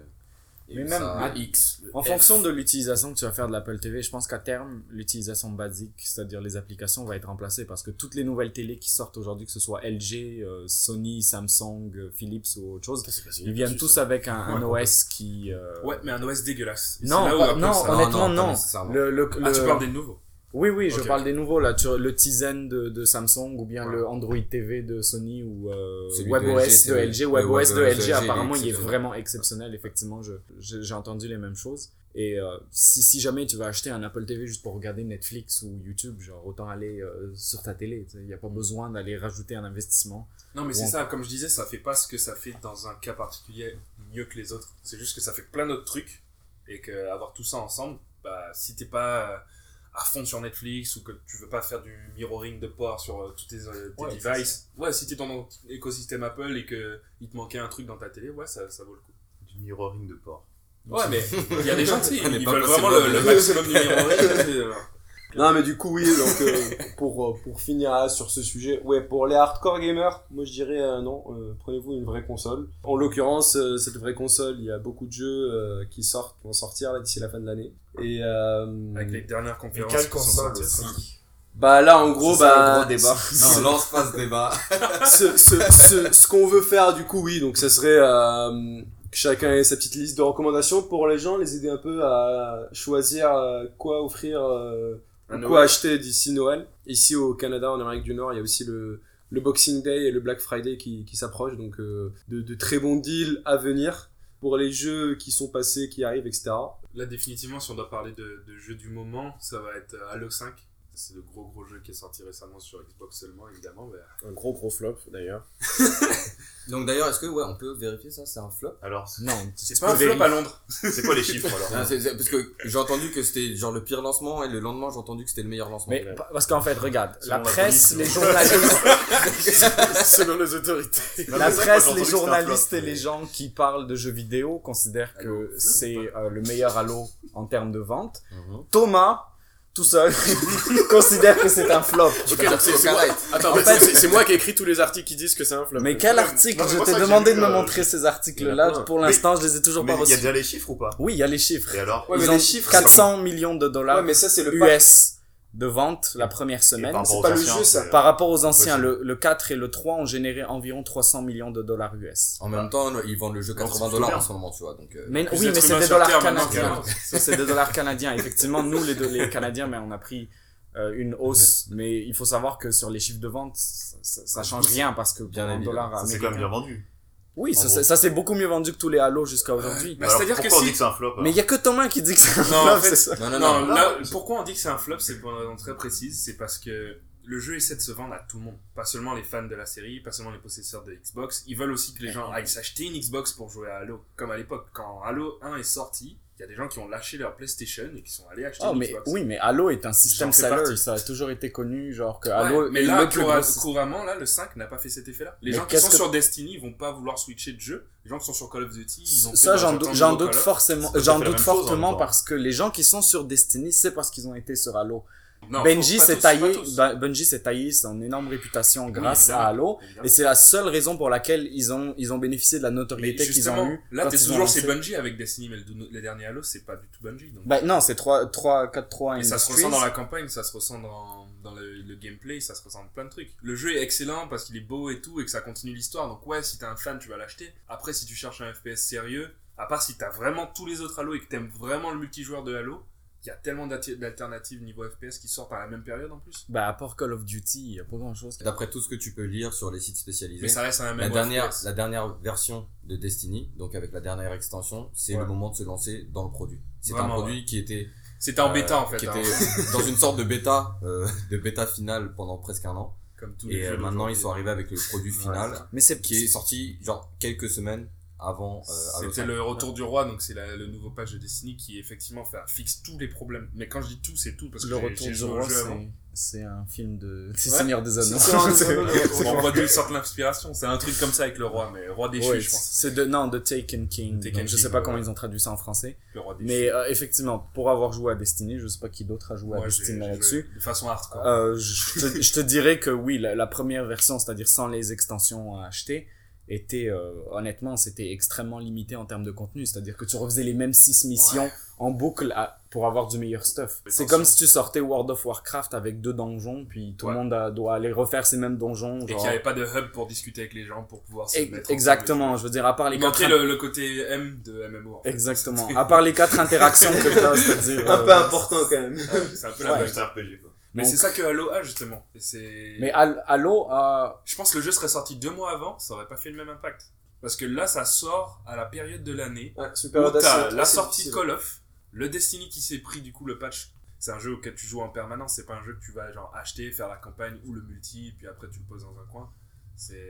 Mais même X. En F. fonction de l'utilisation que tu vas faire de l'Apple TV, je pense qu'à terme, l'utilisation basique, c'est-à-dire les applications, va être remplacée parce que toutes les nouvelles télés qui sortent aujourd'hui, que ce soit LG, euh, Sony, Samsung, euh, Philips ou autre chose, ils viennent tous avec un, OS qui... euh, Ouais, mais un OS dégueulasse. Et Non, c'est là où pas- Apple, non, honnêtement, non. nécessairement. Le, le, Ah, tu le- parles des nouveaux. Oui, oui, je parle des nouveaux, là, tu- le Tizen de, de Samsung ou bien Ouais. le Android TV de Sony ou euh, de WebOS de LG. WebOS de WebOS LG, apparemment, il est vraiment exceptionnel, effectivement, j'ai entendu les mêmes choses. Et euh, si, si jamais tu veux acheter un Apple TV juste pour regarder Netflix ou YouTube, genre autant aller euh, sur ta télé, il n'y a pas besoin d'aller rajouter un investissement. Non, mais c'est ça, comme je disais, ça fait pas ce que ça fait dans un cas particulier mieux que les autres. C'est juste que ça fait plein d'autres trucs et que avoir tout ça ensemble, bah, si t'es pas à fond sur Netflix ou que tu veux pas faire du mirroring de port sur euh, tous tes, euh, tes Ouais, devices, ouais, si t'es dans ton écosystème Apple et que il te manquait un truc dans ta télé, ouais, ça, ça vaut le coup. Du mirroring de port. Ouais, mais il y a des gens, ils pas veulent vraiment le, le maximum du mirroring. Non, mais du coup, oui, donc euh, pour, euh, pour finir euh, sur ce sujet, ouais, pour les hardcore gamers, moi je dirais euh, non, euh, prenez-vous une vraie console. En l'occurrence, euh, cette vraie console, il y a beaucoup de jeux euh, qui sortent, qui vont sortir là d'ici la fin de l'année. Et euh, Avec les dernières conférences quelle qui sont console aussi bah là, en gros, bah gros débat. Non, lance pas ce débat. ce, ce, ce, ce qu'on veut faire du coup oui donc ça serait euh, que chacun ait sa petite liste de recommandations pour les gens les aider un peu à choisir euh, quoi offrir euh, Un quoi acheter d'ici Noël. Ici au Canada en Amérique du Nord il y a aussi le le Boxing Day et le Black Friday qui, qui s'approchent. Donc euh, de, de très bons deals à venir pour les jeux qui sont passés qui arrivent etc Là, définitivement, si on doit parler de, de jeu du moment, ça va être euh, Halo 5. C'est le gros gros jeu qui est sorti récemment sur Xbox seulement, évidemment. mais- Un gros gros flop d'ailleurs. Donc d'ailleurs, est-ce que, ouais, on peut vérifier ça, c'est un flop? Alors, Non, C'est pas un flop à Londres. c'est quoi les chiffres alors? Ah, Parce que j'ai entendu que c'était genre le pire lancement, et le lendemain j'ai entendu que c'était le meilleur lancement. Mais parce qu'en fait, regarde, la la presse, police, les journalistes, Selon les autorités. La presse, les journalistes flop, et les gens qui parlent de jeux vidéo considèrent que c'est euh, le meilleur Halo en termes de vente. Mhm. Thomas, tout seul, considère que c'est un flop. Ok, donc c'est moi. Attends, En fait- c'est- moi qui ai écrit tous les articles qui disent que c'est un flop. Mais quel article? non, Je t'ai demandé de me euh, montrer ces articles-là. Pour l'instant, je les ai toujours Mais pas il y a reçus. déjà les chiffres ou pas? Oui, il y a les chiffres. Et alors? Ouais, mais Ils les ont chiffres, 400 millions de dollars ouais mais ça c'est le pack. US de vente la première semaine. par rapport pas le anciens, jeu, ça. c'est- Par rapport aux anciens, le, le 4 et le 3 ont généré environ 300 millions de dollars US. En même temps, ils vendent le jeu Donc, 80 c'est dollars en ce moment, tu vois. Donc, euh, Mais, oui, mais c'est des dollars canadiens. c'est des dollars canadiens. Effectivement, nous, les, deux- les Canadiens, mais on a pris euh, une hausse. Mais il faut savoir que sur les chiffres de vente, ça, ça, ça change rien parce que Bien pour un évidemment. dollar Ça, c'est quand même bien vendu. Oui, ça, ça c'est beaucoup mieux vendu que tous les Halo jusqu'à aujourd'hui. Bah, Alors, c'est-à-dire que on si- dit que c'est un flop Mais il y a que Thomas qui dit que c'est un Non, flop, en fait, c'est ça. Non, non, Non, non. là, pourquoi on dit que c'est un flop, c'est pour une raison très précise, c'est parce que le jeu essaie de se vendre à tout le monde. Pas seulement les fans de la série, pas seulement les possesseurs de Xbox. Ils veulent aussi que les gens aillent s'acheter une Xbox pour jouer à Halo. Comme à l'époque, quand Halo 1 est sorti, il y a des gens qui ont lâché leur PlayStation et qui sont allés acheter Oh, une mais Xbox. oui, mais Halo est un système partie. Ça a toujours été connu, genre que Ouais, Halo mais là, coura- gros. couramment, là, le 5 n'a pas fait cet effet-là. Les Mais gens qui sont que- sur Destiny, ils vont pas vouloir switcher de jeu. Les gens qui sont sur Call of Duty, ils ont fait Ça, j'en doute, forcément, j'en doute fortement parce que les gens qui sont sur Destiny, c'est parce qu'ils ont été sur Halo. Non, Benji s'est taillé, pas tous. Ben- Bungie s'est taillé son énorme réputation grâce à Halo. Et c'est la seule raison pour laquelle ils ont, ils ont bénéficié de la notoriété qu'ils ont eue. là, t'es toujours lancé. Bungie avec Destiny, mais le, les derniers Halo, c'est pas du tout Bungie. Donc. Ben, non, c'est 3, 3, 4, 3 Et ça se ressent dans la campagne, ça se ressent dans, dans le, le gameplay, ça se ressent dans plein de trucs. Le jeu est excellent parce qu'il est beau et tout, et que ça continue l'histoire. Donc ouais, si t'es un fan, tu vas l'acheter. Après, si tu cherches un FPS sérieux, à part si t'as vraiment tous les autres Halo et que t'aimes vraiment le multijoueur de Halo, il y a tellement d'alternatives niveau FPS qui sortent à la même période en plus. Ben, à part Call of Duty, il y a pas grand chose. D'après tout ce que tu peux lire sur les sites spécialisés, Mais ça reste un la même dernière, FPS. la dernière version de Destiny, donc avec la dernière extension, c'est Ouais. le moment de se lancer dans le produit. C'est un produit qui était C'était en euh, bêta en fait. Qui hein. était dans une sorte de bêta, euh, de bêta finale pendant presque un an. Comme tous les Et jeux euh, maintenant, ils sont arrivés avec le produit final, Mais c'est qui est sorti genre quelques semaines avant. Euh, C'était 5. le retour du roi, donc c'est la- le nouveau patch de Destiny qui effectivement fait, fixe tous les problèmes. Mais quand je dis tout, c'est tout parce que le retour du roi, c'est un film de c'est Ouais. Seigneur des Anneaux. On voit d'où sortent l'inspiration. C'est un truc comme ça avec le roi, mais roi déchu, Ouais, je pense. c'est de non de Taken King. Taken donc je sais pas ouais, comment ouais. ils ont traduit ça en français. Le roi déchu. Mais euh, effectivement, pour avoir joué à Destiny, je sais pas qui d'autre a joué à Destiny là-dessus. De façon hardcore. Euh, je, te, je te dirais que oui, la, la première version, c'est-à-dire sans les extensions à acheter, était euh, honnêtement, c'était extrêmement limité en termes de contenu. C'est-à-dire que tu refaisais les mêmes six missions en boucle à- pour avoir du meilleur stuff. C'est comme si tu sortais World of Warcraft avec deux donjons, puis tout Ouais. le monde a- doit aller refaire ces mêmes donjons. Et genre- qu'il n'y avait pas de hub pour discuter avec les gens, pour pouvoir se mettre Exactement, je veux dire, à part les Il quatre... le, le côté M de MMO. en fait. Exactement. À part les quatre interactions que tu as, c'est-à-dire... Un euh, peu important quand même. Ouais, C'est un peu la Ouais. même. RPG, quoi. Mais Donc- c'est ça que Halo a justement. Et. Mais Hal- Halo a... Je pense que le jeu serait sorti deux mois avant, ça aurait pas fait le même impact. Parce que là, ça sort à la période de l'année Ouais, où t'as la sortie de. Call of, le Destiny qui s'est pris du coup le patch. C'est un jeu auquel tu joues en permanence, c'est pas un jeu que tu vas genre acheter, faire la campagne ou le multi, puis après tu le poses dans un coin.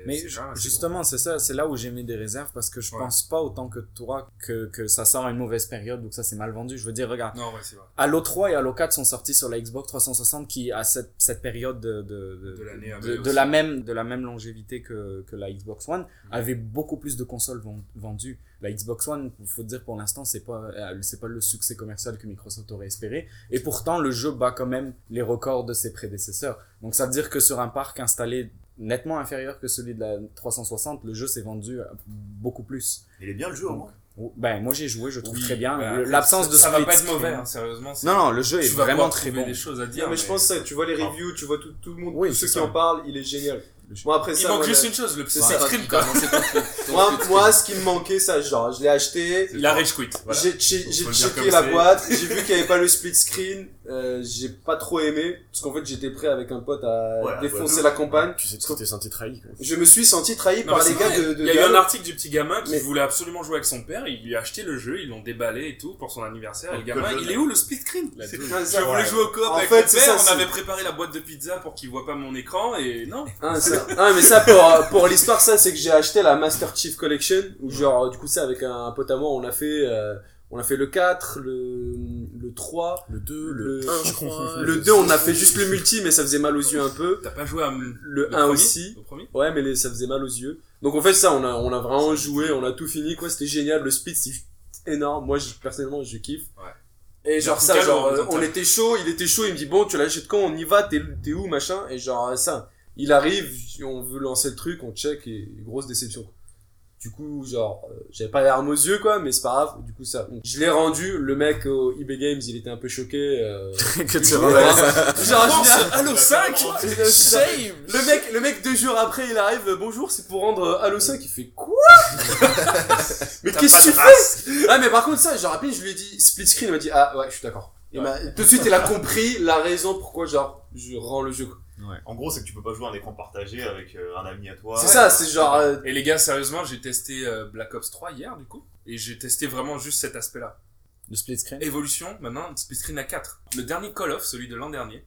Mais justement, c'est ça, c'est là où j'ai mis des réserves parce que je Ouais. pense pas autant que toi que, que ça sort à une mauvaise période ou que ça c'est mal vendu. Je veux dire, regarde. Non, ouais, vrai. Halo 3 et Halo 4 sont sortis sur la Xbox 360 qui a cette, cette période de, de, de, aussi. la même, de la même longévité que, que la Xbox One, avait beaucoup plus de consoles vend- vendues. La Xbox One, faut dire pour l'instant, c'est pas, euh, c'est pas le succès commercial que Microsoft aurait espéré. Et pourtant, le jeu bat quand même les records de ses prédécesseurs. Donc ça veut dire que sur un parc installé nettement inférieur que celui de la 360, le jeu s'est vendu à beaucoup plus. Il est bien le jeu, au moins. Oh, Ben, moi j'ai joué, je trouve Oui, très bien. bah, L'absence ça- de Ça va split pas être mauvais, hein, sérieusement. Non, non, le jeu est vraiment très bon. des choses à dire. Non, mais je pense que tu vois les reviews, tu vois tout, tout le monde, Oui, tous ceux qui ça. en parlent, il est génial. Bon, après Il ça, manque juste une chose, le ça. screen quoi. moi, moi, ce qui me manquait, ça, genre, je l'ai acheté, Il a rage quit. Voilà. J'ai checké la boîte, j'ai vu qu'il n'y avait pas le split screen, euh, j'ai pas trop aimé, parce qu'en fait j'étais prêt avec un pote à Ouais, défoncer ouais. la campagne. Tu sais, tu t'es senti trahi, quoi. Je me suis senti trahi Non, par les gars vrai. de, de Il y a eu un article du petit gamin qui Mais- voulait absolument jouer avec son père, il lui a acheté le jeu, ils l'ont déballé et tout pour son anniversaire. Et le gamin, le jeu, il est où le split screen Je voulais ouais. jouer au coop avec fait, mon c'est père, ça, on c'est- avait préparé la boîte de pizza pour qu'il voit pas mon écran et non. Ah, ça- ah, mais ça pour, pour l'histoire ça c'est que j'ai acheté la Master Chief Collection où genre du coup ça avec un pote à moi on a fait euh, on a fait le 4, le, le 3, Le 2, le, le 1, je crois. le 2 on a fait juste le multi mais ça faisait mal aux yeux un peu. T'as pas joué à Le, 1 premier aussi. Au premier Ouais mais les- ça faisait mal aux yeux. Donc en fait ça on a, on a vraiment joué, on a tout fini quoi, c'était génial, le speed c'est énorme, moi je- personnellement je kiffe. Ouais. Et genre ça, genre le- euh, on était chaud, il était chaud, il me dit bon tu l'achètes quand, on y va, t'es t'es où machin, et genre ça, il arrive, on veut lancer le truc, on check et grosse déception. Du coup genre euh, j'avais pas les larmes aux yeux quoi, mais c'est pas grave, du coup ça, je l'ai rendu, le mec au eBay Games il était un peu choqué. Euh, que tu Ouais. ça. genre je Halo 5 Shame Le mec, le mec deux jours après, il arrive, euh, bonjour, c'est pour rendre euh, Halo 5, il fait quoi? Mais qu'est-ce que tu fais? Ah mais par contre ça, j'ai rappelé, je lui ai dit split screen, il m'a dit ah ouais, je suis d'accord. Il m'a tout de suite, il a compris la raison pourquoi genre je rends le jeu. quoi. En gros, c'est que tu peux pas jouer à un écran partagé avec euh, un ami à toi. C'est ça, c'est genre euh, Et les gars, sérieusement, j'ai testé euh, Black Ops 3 hier du coup. Et j'ai testé vraiment juste cet aspect-là. Le split screen. Évolution, maintenant, split screen à 4. Le dernier Call of, celui de l'an dernier,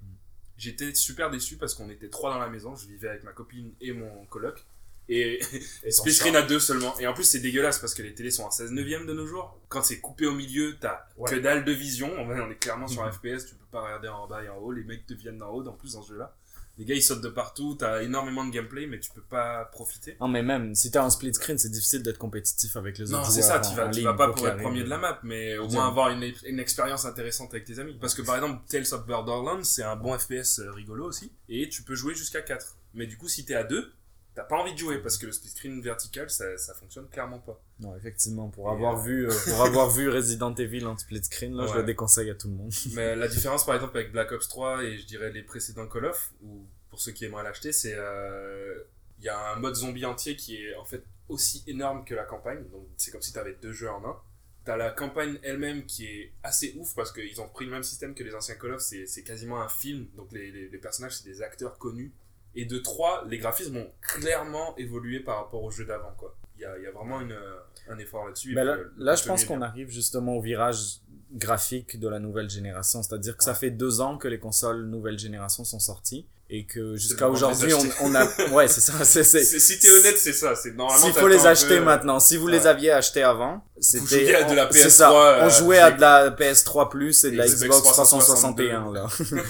j'étais super déçu parce qu'on était trois dans la maison. Je vivais avec ma copine et mon coloc. Et split screen à deux seulement. Et en plus, c'est dégueulasse parce que les télés sont à 16 neuvième de nos jours. Quand c'est coupé au milieu, t'as Ouais. que dalle de vision. En vrai, on est clairement sur un. FPS. Tu peux pas regarder en bas et en haut. Les mecs te viennent d'en haut, en plus dans ce jeu-là. Les gars, ils sautent de partout. T'as énormément de gameplay, mais tu peux pas profiter. Non, mais même, si t'as un split screen, c'est difficile d'être compétitif avec les Non, autres c'est joueurs ça, en- tu vas, en tu vas pas pour être premier de la map, mais au moins avoir une, une expérience intéressante avec tes amis. Parce que par exemple, Tales of Borderlands, c'est un bon FPS euh, rigolo aussi, et tu peux jouer jusqu'à 4. Mais du coup, si t'es à 2, t'as pas envie de jouer, parce que le split screen vertical, ça, ça fonctionne clairement pas. Non, effectivement, pour Et, avoir euh, vu, euh, pour avoir vu Resident Evil en split screen, là, je le déconseille à tout le monde. Mais la différence, par exemple, avec Black Ops 3 et je dirais les précédents Call of, ou pour ceux qui aimeraient l'acheter, c'est euh, il y a un mode zombie entier qui est en fait aussi énorme que la campagne. Donc c'est comme si tu avais deux jeux en un. T'as la campagne elle-même qui est assez ouf parce qu'ils ont pris le même système que les anciens Call of, c'est c'est quasiment un film. Donc les, les, les personnages, c'est des acteurs connus. Et de 3, les graphismes ont clairement évolué par rapport au jeu d'avant. quoi. il y a, y a vraiment une, euh, un effort là-dessus. Et là, puis, le- là, je pense qu'on arrive justement au virage graphique de la nouvelle génération. C'est-à-dire que ça fait deux ans que les consoles nouvelle génération sont sorties et que jusqu'à aujourd'hui, on, on a... Ouais, c'est ça. c'est- Si t'es honnête, c'est ça. C'est normalement. S'il faut les acheter peu, euh, maintenant. Si vous les aviez achetés avant, c'était... c'est PS3, ça. euh, on jouait à de la PS3 Plus et de la Xbox Xbox 362. 361, là.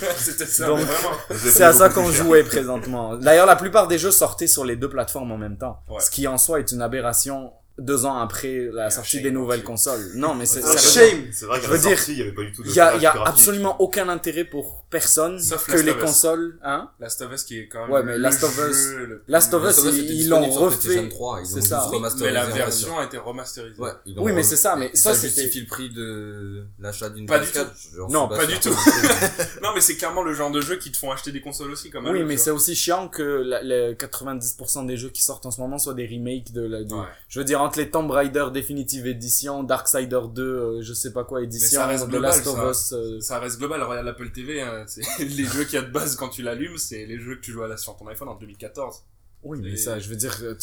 C'était ça, Donc. C'est à ça qu'on jouait présentement. D'ailleurs, la plupart des jeux sortaient sur les deux plateformes en même temps. Ouais. Ce qui en soi est une aberration deux ans après la sortie shame des nouvelles consoles. Non, mais c'est, Shame C'est vrai Je qu'à veux la dire, sortie, il n'y avait pas du tout de il y a, y absolument aucun intérêt pour personne Sauf que Last les of Us. consoles, hein? Last of Us qui est quand même. Ouais, mais le Last of Us- Last of Us, ils- l'ont refait. PlayStation 3, ils C'est ont ça. Mais la version a été remasterisée. Oui, mais c'est ça, mais ça, justifie le prix de l'achat d'une Pas du PS4, j'en Non, Pas du tout. non, mais c'est clairement le genre de jeu qui te font acheter des consoles aussi, quand même. Oui, mais c'est aussi chiant que la- le 90% des jeux qui sortent en ce moment soient des remakes de la, je veux dire, entre les Tomb Raider Definitive Edition, Darksider 2, euh, je sais pas quoi, édition, ça reste The global, Last of ça. Us, euh, Ça reste global. Regarde l'Apple TV, hein, c'est les jeux qu'il y a de base quand tu l'allumes, c'est les jeux que tu joues à la, sur ton iPhone en 2014. Oui, mais ça, je veux dire, euh,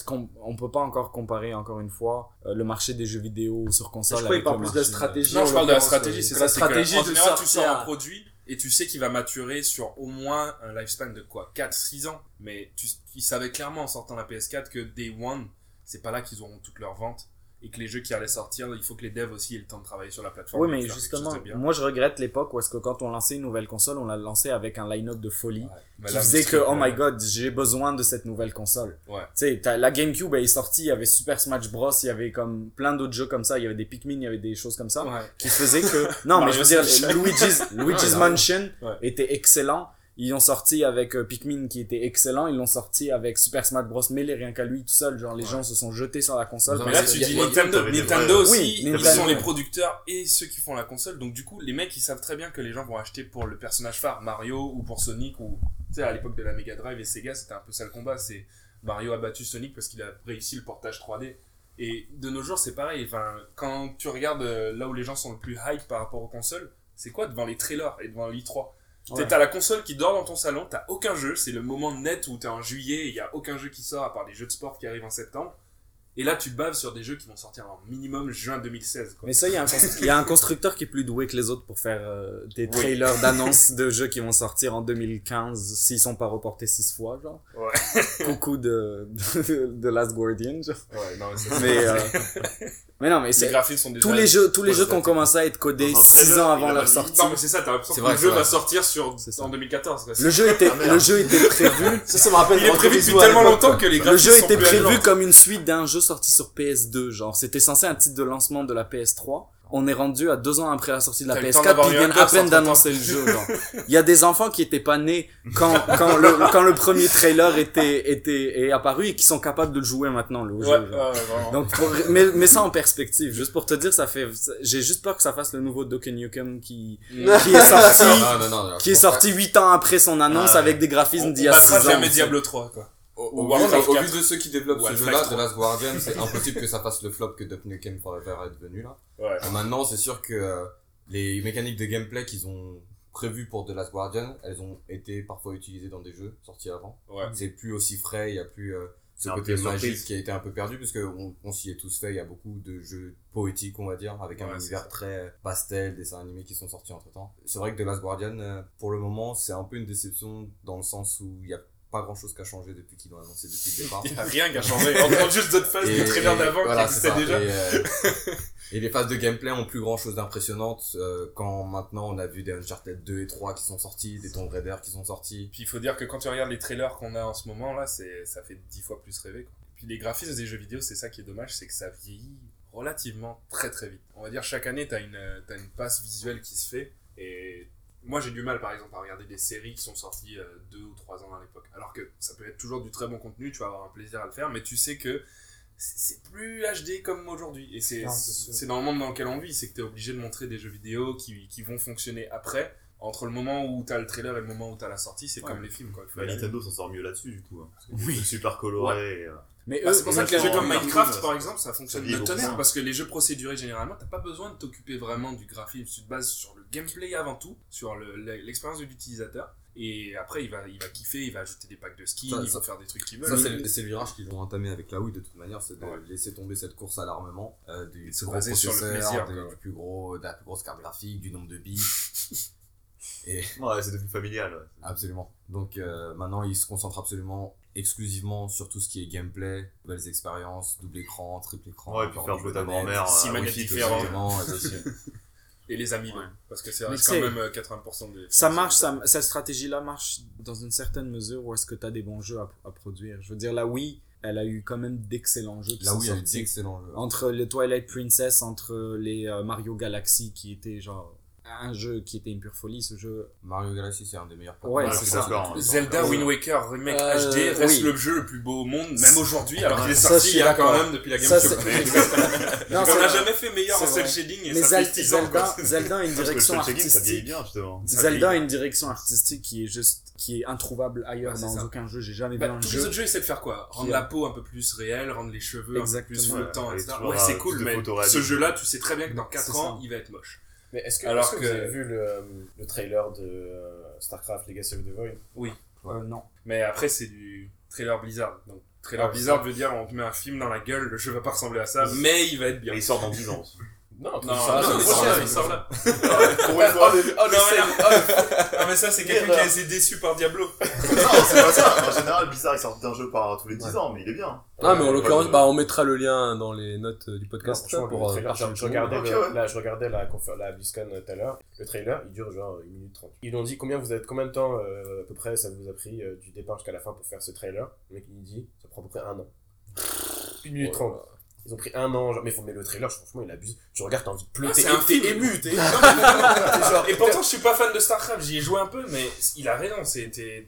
on peut pas encore comparer, encore une fois, le marché des jeux vidéo sur console Je crois qu'il avec parle le plus de la marché, euh, stratégie. Non, je parle de la stratégie, c'est ça. La c'est que, stratégie en de général, tu sors un produit et tu sais qu'il va maturer sur au moins un lifespan de quoi 4-6 ans. Mais tu, ils savaient clairement en sortant la PS4 que Day One, c'est pas là qu'ils auront toutes leurs ventes. Et que les jeux qui allaient sortir, il faut que les devs aussi aient le temps de travailler sur la plateforme. Oui, mais justement, moi je regrette l'époque où est-ce que quand on lançait une nouvelle console, on l'a lancé avec un line-up de folie. Qui faisait que, oh my god, j'ai besoin de cette nouvelle console. Ouais. Tu sais, la GameCube elle est sortie, il y avait Super Smash Bros, il y avait comme plein d'autres jeux comme ça, il y avait des Pikmin, il y avait des choses comme ça, Ouais. qui faisaient que, non, mais je veux dire. Luigi's, Luigi's Mansion était excellent. Ils ont sorti avec euh, Pikmin qui était excellent, ils l'ont sorti avec Super Smash Bros Melee rien qu'à lui tout seul, genre les Ouais. gens se sont jetés sur la console. Mais Mais là, tu dis Nintendo. Nintendo aussi, Oui, ils sont les producteurs et ceux qui font la console. Donc, du coup, les mecs, ils savent très bien que les gens vont acheter pour le personnage phare Mario ou pour Sonic ou, tu sais, à l'époque de la Mega Drive et Sega, c'était un peu ça le combat. C'est Mario a battu Sonic parce qu'il a réussi le portage 3D. Et de nos jours, c'est pareil. Enfin, quand tu regardes euh, là où les gens sont le plus hype par rapport aux consoles, c'est quoi devant les trailers et devant l'E3 Ouais. T'as la console qui dort dans ton salon, t'as aucun jeu, c'est le moment net où t'es en juillet et il y a aucun jeu qui sort à part les jeux de sport qui arrivent en septembre. Et là, tu baves sur des jeux qui vont sortir en minimum juin 2016. Quoi. Mais ça, il y, a un constructeur qui est plus doué que les autres pour faire euh, des Oui. trailers d'annonces de jeux qui vont sortir en 2015 s'ils sont pas reportés six fois, genre. Ouais. Coucou de, de, de Last Guardian, genre. Ouais, non, mais, ça, Mais, euh, mais non, mais les c'est, graphismes sont déjà. tous les jeux, tous les Ouais, jeux qui ont commencé à être codés Dans un 6 trailer, ans avant leur sortie. Non, mais c'est ça, t'as l'impression que le jeu va sortir sur, en 2014. quoi. Le jeu était, Ah, le jeu était prévu, Ça, ça me rappelle Il est prévu depuis tellement longtemps que les le graphismes jeu sont était prévu comme une suite d'un jeu sorti sur PS2, genre. C'était censé un titre de lancement de la PS3. On est rendu à deux ans après la sortie de la T'as eu le temps PS4, d'avoir puis ils viennent à peine d'annoncer le jeu. Il y a des enfants qui étaient pas nés quand, quand le, quand le premier trailer était, était, est apparu et qui sont capables de le jouer maintenant, le Ouais, jeu. ouais, genre. ouais, vraiment. Donc, pour- mets, mets ça en perspective, juste pour te dire, ça fait, j'ai juste peur que ça fasse le nouveau Duke Nukem qui, qui est sorti, Non, non, non, non, qui est sorti 8 ans après son annonce Ah, avec des graphismes d'il y a 6 battra ans. jamais Diablo 3, quoi. Au, vu, au 4. vu de ceux qui développent ce jeu-là, 3. The Last Guardian, c'est impossible que ça fasse le flop que Duck Nukem Forever est devenu là. Ouais. Euh, Maintenant, c'est sûr que euh, les mécaniques de gameplay qu'ils ont prévues pour The Last Guardian, elles ont été parfois utilisées dans des jeux sortis avant. Ouais. C'est plus aussi frais, il y a plus euh, ce côté magique surprise. qui a été un peu perdu parce qu'on on s'y est tous fait. Il y a beaucoup de jeux poétiques, on va dire, avec un Ouais, univers très pastel, dessins animés qui sont sortis entre temps. C'est vrai que The Last Guardian, euh, pour le moment, c'est un peu une déception dans le sens où il y a pas grand chose qui a changé depuis qu'ils l'ont annoncé depuis le départ. Il y a rien qui a changé. On prend juste d'autres phases trailers et- d'avant voilà, qui existaient déjà. Et, euh, et les phases de gameplay ont plus grand chose d'impressionnante euh, quand maintenant on a vu des Uncharted 2 et 3 qui sont sortis, des Tomb Raider qui sont sortis. Puis il faut dire que quand tu regardes les trailers qu'on a en ce moment là, c'est ça fait dix fois plus rêver. Quoi. Puis les graphismes des jeux vidéo, c'est ça qui est dommage, c'est que ça vieillit relativement très très vite. On va dire chaque année, t'as une euh, t'as une passe visuelle qui se fait et moi j'ai du mal par exemple à regarder des séries qui sont sorties euh, deux ou trois ans à l'époque. Alors que ça peut être toujours du très bon contenu, tu vas avoir un plaisir à le faire, mais tu sais que c'est plus HD comme aujourd'hui. Et c'est dans le monde dans lequel on vit, c'est que t'es obligé de montrer des jeux vidéo qui, qui vont fonctionner après. Entre le moment où t'as le trailer et le moment où t'as la sortie, c'est Ouais. comme les films quoi. Bah, Nintendo s'en sort mieux là-dessus, du coup. hein. Parce que Oui. C'est super coloré. et, euh, Mais Bah, eux, c'est pour ça que les jeux comme Minecraft, oui, par exemple, ça fonctionne de tonnerre parce que les jeux procédurés, généralement, t'as pas besoin de t'occuper vraiment du graphisme. Tu te bases sur le gameplay avant tout, sur le- l'expérience de l'utilisateur. Et après, il va, il va kiffer, il va ajouter des packs de skins, Ça- il va faire des trucs qu'il veut. Ça, c'est le, le virage qu'ils ont entamé avec la Wii de toute manière, c'est de Ouais. laisser tomber cette course à l'armement, euh, du se plus gros sur le processeur, plaisir, ouais. du plus gros, de la plus grosse carte graphique, du nombre de bits. Et Ouais, c'est devenu familial. ouais. absolument. Donc euh, maintenant, ils se concentrent absolument exclusivement sur tout ce qui est gameplay, nouvelles expériences, double écran, triple écran. Ouais, et puis faire jouer ta grand-mère. six euh, manettes différentes. et les amis, Parce que c'est quand même euh, 80% des. Ça marche, ça, cette stratégie-là marche dans une certaine mesure où est-ce que tu as des bons jeux à, à produire? Je veux dire, la Wii, elle a eu quand même d'excellents jeux qui a eu d'excellents jeux. Entre le Twilight Princess, entre les euh, Mario Galaxy qui était genre un jeu qui était une pure folie, ce jeu. Mario Galaxy, c'est un des meilleurs. Ouais, c'est ça. Zelda. Wind Waker Remake Euh, HD reste oui. le jeu le plus beau au monde, même aujourd'hui, alors qu'il est Ça, sorti il y a quand même depuis la GameCube. on n'a jamais fait meilleur en cel shading et Mais ça fait 6 ans. Zelda. Zelda a une direction artistique. bien, justement. Ça Zelda a une direction artistique qui est juste, qui est introuvable ailleurs dans ça. aucun jeu. J'ai jamais Bah, vu un tous jeu. les autres jeux essaient de faire quoi? Rendre la peau un peu plus réelle, rendre les cheveux un peu plus flottants, Ouais, etc. Ouais, c'est cool, mais ce jeu-là, tu sais très bien que dans 4 C'est ans, ça. il va être moche. Mais est-ce que, Alors que, que- vous avez vu le, le trailer de euh, StarCraft Legacy of the Void? Euh, non. Mais après, c'est du trailer Blizzard. Donc, trailer Ouais, Blizzard veut dire on te met un film dans la gueule, le jeu va pas ressembler à ça, mais il va être bien. Et il sort dans 10 ans. Non, Non, ça, non, non, il sort là. Oh, non, mais, mais ça, c'est quelqu'un qui a été déçu par Diablo. Non, c'est pas ça. En général, Bizarre, il sort un jeu par tous les 10 ans, mais il est bien. Ah, mais en Ouais, l'occurrence, ouais. bah, on mettra le lien dans les notes euh, du Non, podcast franchement, pour le euh, trailer, je, je regardais, le- ouais. là, je regardais la, conf- la BlizzCon euh, tout à l'heure. Le trailer, il dure genre 1 minute 30. Ils ont dit combien vous êtes, combien de temps euh, à peu près ça vous a pris euh, du départ jusqu'à la fin pour faire ce trailer? Le mec il dit ça prend à peu près un an. 1 minute 30. Ils ont pris un an, genre, mais, faut, mais le trailer, franchement, il abuse. Tu regardes, t'as envie de pleurer. Ah, c'est T'es- un t'es film. ému, t'es Genre, et pourtant, je suis pas fan de StarCraft, j'y ai joué un peu, mais il a raison, c'est- t'es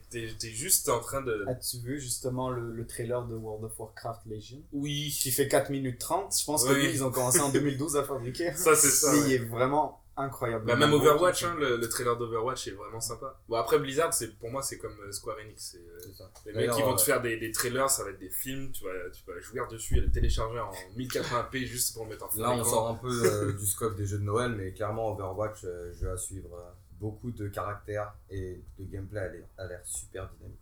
juste en train de. As-tu vu justement le, le trailer de World of Warcraft Legion? Oui, Qui fait 4 minutes 30. Je pense que Oui. lui, ils ont commencé en 2012 à fabriquer. ça c'est ça. Mais ouais. il est vraiment incroyable. Bah, même Overwatch, hein, le, le trailer d'Overwatch est vraiment sympa. Bon, après Blizzard, c'est pour moi, c'est comme euh, Square Enix. c'est, euh, Les mecs qui vont euh, te faire des, des trailers, ça va être des films, tu vas, tu vas jouir dessus et le télécharger en 1080p juste pour le mettre en fond Là, on sort un peu euh, du scope des jeux de Noël, mais clairement, Overwatch, euh, jeu à suivre. euh, beaucoup de caractère et le gameplay a l'air super dynamique.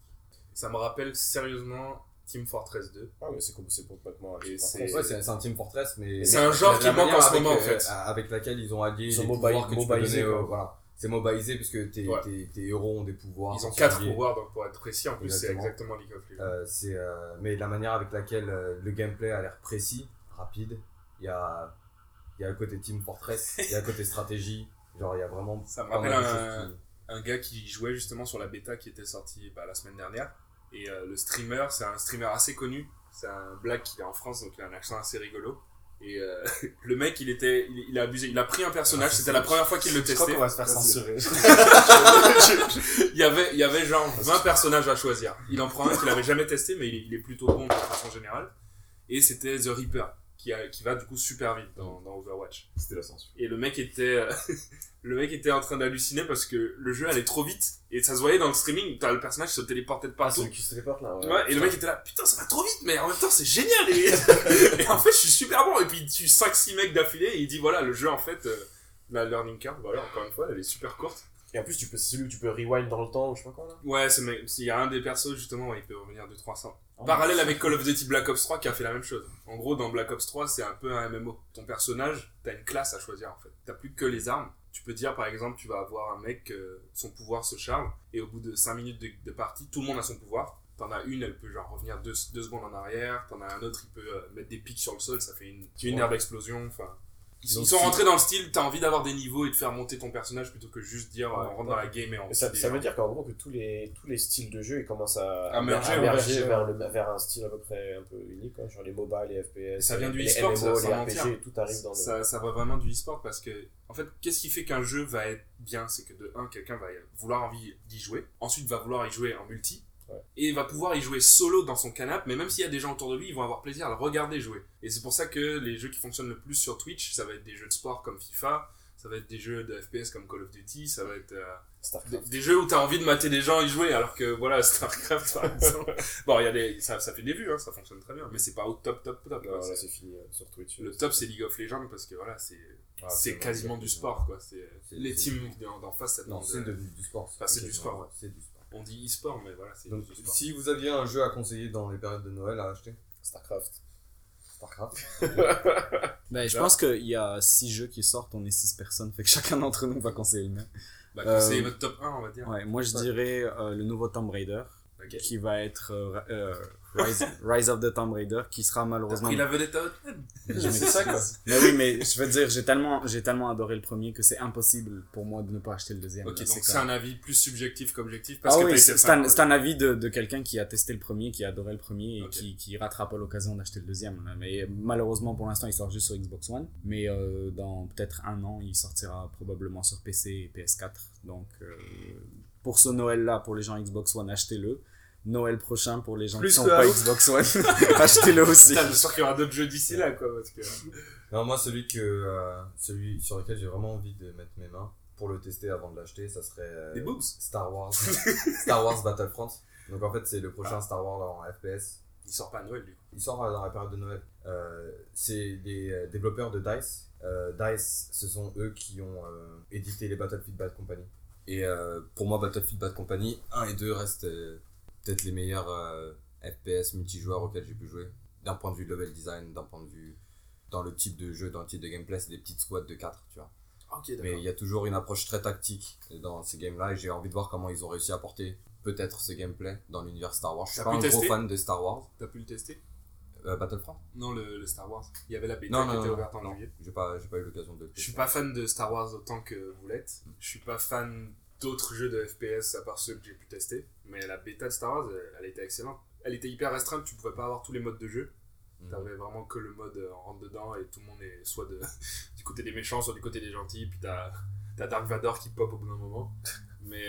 Ça me rappelle sérieusement Team Fortress 2. Ah, mais c'est com- c'est complètement. Et c'est- Ouais, c'est un Team Fortress, mais. C'est un genre qui manque en ce moment, en euh, fait. Avec laquelle ils ont allié Ils sont les pouvoirs que tu peux mobilisés, donner. quoi. voilà. C'est mobilisé puisque tes, Ouais. tes, tes héros ont des pouvoirs. Ils ont 4 particuliers. pouvoirs, donc pour être précis, en plus, c'est Exactement. League of Legends. Euh, euh, mais la manière avec laquelle euh, le gameplay a l'air précis, rapide, il y a, il y a le côté Team Fortress, il y a le côté stratégie, genre il y a vraiment. Ça me rappelle un- qui- un gars qui jouait justement sur la bêta qui était sortie bah, la semaine dernière. Et euh, le streamer, c'est un streamer assez connu. C'est un black qui est en France, donc il a un accent assez rigolo. Et euh, le mec, il était, il, il a abusé. Il a pris un personnage. C'était la première fois qu'il le Je crois testait. qu'on va se faire censurer. il y avait, il y avait genre 20 personnages à choisir. Il en prend un qu'il avait jamais testé, mais il est, il est plutôt bon de façon générale. Et c'était The Reaper, qui, a, qui va du coup super vite dans, dans Overwatch. C'était la censure. Et le mec était, euh, le mec était en train d'halluciner parce que le jeu allait trop vite. Et ça se voyait dans le streaming, t'as le personnage se téléportait de Ah, partout. celui qui se téléporte là. Ouais, Ouais, et le mec était là, putain, ça va trop vite, mais en même temps, c'est génial! Et, et en fait, je suis super bon. Et puis, il tue 5-6 mecs d'affilée et il dit, voilà, le jeu, en fait, euh, la learning curve, voilà, encore une fois, elle est super courte. Et en plus, tu peux, c'est celui où tu peux rewind dans le temps ou je sais pas quoi là. Ouais, c'est mec, il y a un des persos, justement, ouais, il peut revenir de 300. Oh, Parallèle avec Call of Duty Black Ops 3 qui a fait la même chose. En gros, dans Black Ops 3, c'est un peu un MMO. Ton personnage, t'as une classe à choisir en fait. T'as plus que les armes. Tu peux dire par exemple, tu vas avoir un mec, euh, son pouvoir se charge, et au bout de 5 minutes de, de partie, tout le monde a son pouvoir. T'en as une, elle peut genre revenir 2 deux, secondes en arrière. T'en as un autre, il peut euh, mettre des pics sur le sol, ça fait une, une aire d'explosion. Enfin, ils, Donc, ils sont rentrés dans le style, t'as envie d'avoir des niveaux et de faire monter ton personnage plutôt que juste dire euh, Ouais, on rentre ouais. dans la game et on ça, ça veut gens. dire qu'en gros que tous les, tous les styles de jeu ils commencent à, À merger, à vers, le, vers un style à peu près un peu unique, quoi, genre les MOBA, les FPS, Ça vient du les e-sport, MMO, ça, les. RPG, tout arrive dans le. ça, ça va vraiment du e-sport parce que, en fait, qu'est-ce qui fait qu'un jeu va être bien? C'est que de un, quelqu'un va vouloir envie d'y jouer, ensuite va vouloir y jouer en multi, Ouais. et va pouvoir y jouer solo dans son canapé, mais même s'il y a des gens autour de lui, ils vont avoir plaisir à le regarder jouer. Et c'est pour ça que les jeux qui fonctionnent le plus sur Twitch, ça va être des jeux de sport comme FIFA, ça va être des jeux de FPS comme Call of Duty, ça va être euh, des, jeux où t'as envie de mater des gens y jouer, alors que voilà, StarCraft par exemple. bon, il y a des, ça, ça fait des vues, hein, ça fonctionne très bien, mais c'est pas au top, top, top. Non, là C'est- fini euh, sur Twitch. le top c'est League of Legends parce que voilà c'est Ah, c'est quasiment du sport quoi c'est les teams d'en face ça Non, c'est devenu du sport. C'est du sport, C'est du sport. On dit e-sport, mais voilà, c'est Donc, du sport. si vous aviez un jeu à conseiller dans les périodes de Noël à acheter, Starcraft. Starcraft. Ben, je pense qu'il y a 6 jeux qui sortent, on est 6 personnes, fait que chacun d'entre nous va conseiller le mien. Bah, Euh, c'est votre top 1, on va dire. Ouais, moi je dirais euh, le nouveau Tomb Raider, qui va être euh, euh, Rise, Rise of the Tomb Raider, qui sera malheureusement... la vedette à Hotman. C'est ça quoi. Mais oui, mais je veux dire, j'ai tellement, j'ai tellement adoré le premier que c'est impossible pour moi de ne pas acheter le deuxième. Ok, là. donc C'est un avis plus subjectif qu'objectif. Parce Ah que oui, c'est un, un avis de, de quelqu'un qui a testé le premier, qui a adoré le premier et qui, qui ratera pas l'occasion d'acheter le deuxième. là. Mais malheureusement, pour l'instant, il sort juste sur Xbox One. Mais euh, dans peut-être un an, il sortira probablement sur PC et PS4. Donc, euh, pour ce Noël-là, pour les gens Xbox One, achetez-le. Noël prochain, pour les gens Plus qui sont pas. Xbox One, achetez-le aussi. Putain, je suis sûr qu'il y aura d'autres jeux d'ici là, quoi. Parce que... Non, moi, celui, que, euh, celui sur lequel j'ai vraiment envie de mettre mes mains pour le tester avant de l'acheter, ça serait euh, Des boobs Star Wars. Star Wars Battlefront. Donc en fait, c'est le prochain Star Wars en FPS. Il sort pas à Noël, du coup. Il sort euh, dans la période de Noël. Euh, c'est les euh, développeurs de DICE. Euh, DICE, ce sont eux qui ont euh, édité les Battlefield Bad Company. Et euh, pour moi, Battlefield Bad Company 1 et 2 restent euh, peut-être les meilleurs euh, FPS multijoueurs auxquels j'ai pu jouer. D'un point de vue level design, d'un point de vue dans le type de jeu, dans le type de gameplay, c'est des petites squads de 4, tu vois. Ok, Mais il y a toujours une approche très tactique dans ces games-là et j'ai envie de voir comment ils ont réussi à apporter peut-être ce gameplay dans l'univers Star Wars. Je suis pas un gros tester fan de Star Wars. T'as pu le tester Euh, Battlefront Non, le, le Star Wars. Il y avait la bêta Non, qui non, était ouverte en janvier. J'ai pas, pas eu l'occasion de le Je suis tester. pas fan de Star Wars autant que vous l'êtes. Je suis pas fan d'autres jeux de FPS à part ceux que j'ai pu tester. Mais la bêta de Star Wars, elle, était excellente. Elle était hyper restreinte, tu pouvais pas avoir tous les modes de jeu. Mhm. T'avais vraiment que le mode euh, rentre dedans et tout le monde est soit de, du côté des méchants, soit du côté des gentils. Puis t'as t'as Dark Vador qui pop au bout d'un moment. Mais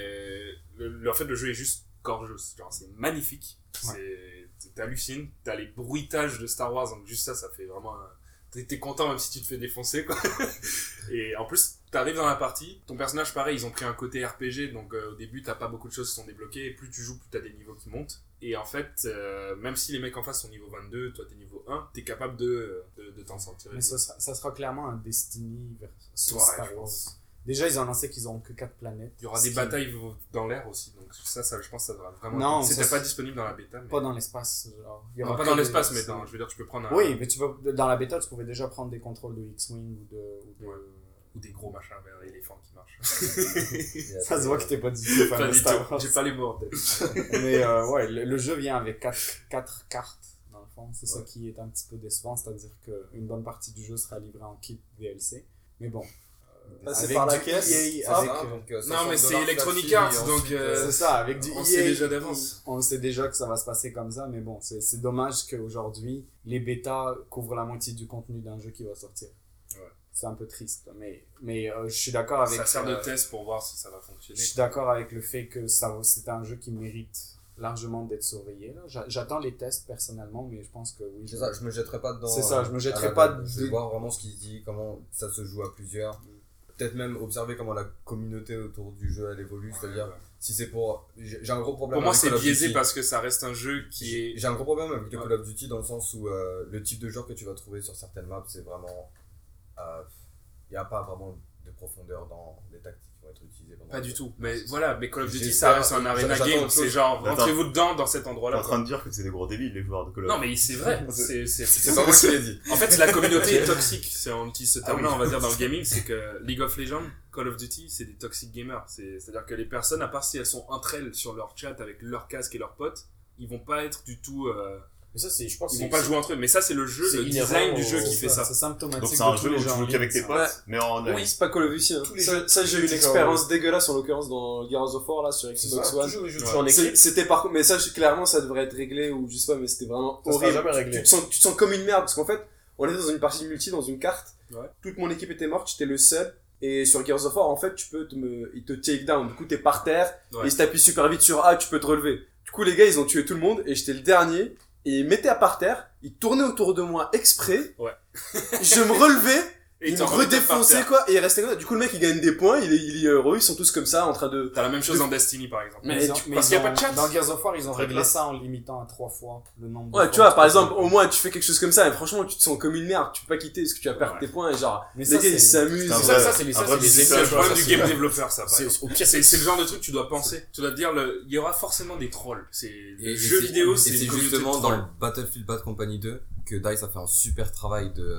le, le- en fait, le jeu est juste gorgeous. Genre, c'est magnifique. C'est- T'hallucines. T'as les bruitages de Star Wars, donc juste ça, ça fait vraiment. un- T'es content même si tu te fais défoncer, quoi. Et en plus, t'arrives dans la partie, ton personnage, pareil, ils ont pris un côté RPG, donc euh, au début, t'as pas beaucoup de choses qui sont débloquées, et plus tu joues, plus t'as des niveaux qui montent. Et en fait, euh, même si les mecs en face sont niveau 22, toi t'es niveau 1, t'es capable de, de, de t'en sortir. Mais ça sera, ça sera clairement un Destiny versus Ouais, Star je Wars. Déjà, ils ont annoncé qu'ils ont que 4 planètes. Il y aura des qui- batailles dans l'air aussi, donc ça, ça, je pense que ça devra vraiment. Non, C'était pas disponible dans la bêta. Mais... Pas dans l'espace. genre. Il y Non, aura pas dans l'espace, mais dans, je veux dire, tu peux prendre un. Oui, mais tu vas, dans la bêta, tu pouvais déjà prendre des contrôles de X-Wing ou de. ou de- Ouais. Ou des gros machins vers éléphants qui marchent. Ça se voit que t'es pas du tout fan Pas de du Star tout. Wars. J'ai pas les mots en tête. Mais euh, ouais, le, le jeu vient avec 4, quatre cartes, dans le fond. C'est ça qui est un petit peu décevant, c'est-à-dire qu'une bonne partie du jeu sera livrée en kit DLC. Mais bon. Passer avec par la caisse, EA, avec, Ah, euh, donc, euh, Non, mais 60 c'est Electronic Arts, donc, euh, C'est ça, avec du on EA, sait déjà d'avance. On sait déjà que ça va se passer comme ça, mais bon, c'est c'est dommage qu'aujourd'hui, les bêtas couvrent la moitié du contenu d'un jeu qui va sortir. Ouais. C'est un peu triste, mais, mais euh, je suis d'accord avec. Ça sert de test pour voir si ça va je fonctionner. suis d'accord avec le fait que ça c'est un jeu qui mérite largement d'être surveillé. J'attends les tests personnellement, mais je pense que oui. C'est ça, je me jetterai pas dedans. C'est ça, je me jetterai pas base. Je de- vais voir vraiment ce qu'il se dit, comment ça se joue à plusieurs. Peut-être même observer comment la communauté autour du jeu elle évolue. C'est-à-dire, Ouais. si c'est pour. J'ai un gros problème Pour moi, avec c'est biaisé Duty. parce que ça reste un jeu qui est. J'ai un gros problème avec le. Call of Duty dans le sens où euh, le type de joueur que tu vas trouver sur certaines maps, c'est vraiment. Il n'y a pas vraiment de profondeur dans les tactiques qui vont être utilisées. pendant Pas du tout. Mais voilà, mais Call of Duty, ça reste un arena game. C'est genre, rentrez-vous dedans dans cet T'es endroit-là. en train de dire que c'est des gros débiles les joueurs de Call of Non, mais c'est vrai. C'est, pas moi qui l'ai dit. En fait, la communauté est toxique. C'est on utilise ce terme-là, Ah oui. on va dire dans le gaming, c'est que League of Legends, Call of Duty, c'est des toxic gamers. C'est, c'est-à-dire que les personnes, à part si elles sont entre elles sur leur chat avec leur casque et leurs potes, ils vont pas être du tout. euh, Mais ça, c'est, je pense ils vont pas jouer entre eux. Mais ça, c'est le jeu, c'est le design du jeu qui fait ça. C'est symptomatique. Donc c'est un jeu où tu joues qu'avec tes potes, mais en Oui, c'est pas Call of Duty. hein. Tous les Ça, j'ai eu une expérience dégueulasse en l'occurrence dans Gears of War là sur Xbox One. ils. C'était par contre, mais ça, clairement, ça devrait être réglé ou je sais pas, mais c'était vraiment horrible. Tu- te sens, tu te sens comme une merde parce qu'en fait, on était dans une partie multi, dans une carte. Ouais. Toute mon équipe était morte, j'étais le seul. Et sur Gears of War, en fait, tu peux te me, il te take down. Du coup, t'es par terre. Ouais. Et si t'appuies super vite sur A, tu peux te relever. Du coup, les gars, ils ont tué tout le monde et j'étais le dernier. Et ils me mettaient à par terre. Ils tournaient autour de moi exprès. Ouais. je me relevais. Et il me redéfonçait quoi, et il restait comme ça. Du coup, le mec il gagne des points, il est, il est heureux, ils sont tous comme ça en train de. T'as la même chose dans Destiny par exemple. Mais tu- parce qu'il y a ont- pas de chat. Dans Gears of War, ils ont réglé ça en limitant à trois fois le nombre de Ouais, fois tu vois, par peux exemple, au moins tu fais quelque chose comme ça, et franchement, tu te sens comme une merde, tu peux pas quitter parce que tu vas perdre Ouais. tes points, et genre, Mais les ça, gars ils s'amusent. ça, c'est les, le problème du game développeur, ça. C'est le genre de truc tu dois penser. Tu dois te dire, le... il y aura forcément des trolls. C'est Et- le et jeu c'est- vidéo, c'est justement de dans Battlefield Bad Company 2 que DICE a fait un super travail de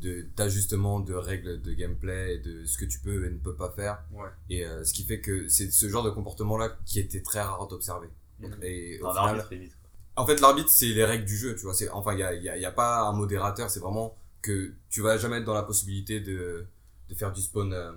de- d'ajustement de, règles de gameplay et de ce que tu peux et ne peux pas faire Ouais. et euh, ce qui fait que c'est ce genre de comportement là qui était très rare d'observer Mhm. et au final- en fait l'arbitre c'est les règles du jeu tu vois c'est enfin il y a, il y, a, il y a pas un modérateur c'est vraiment que tu vas jamais être dans la possibilité de de faire du spawn euh,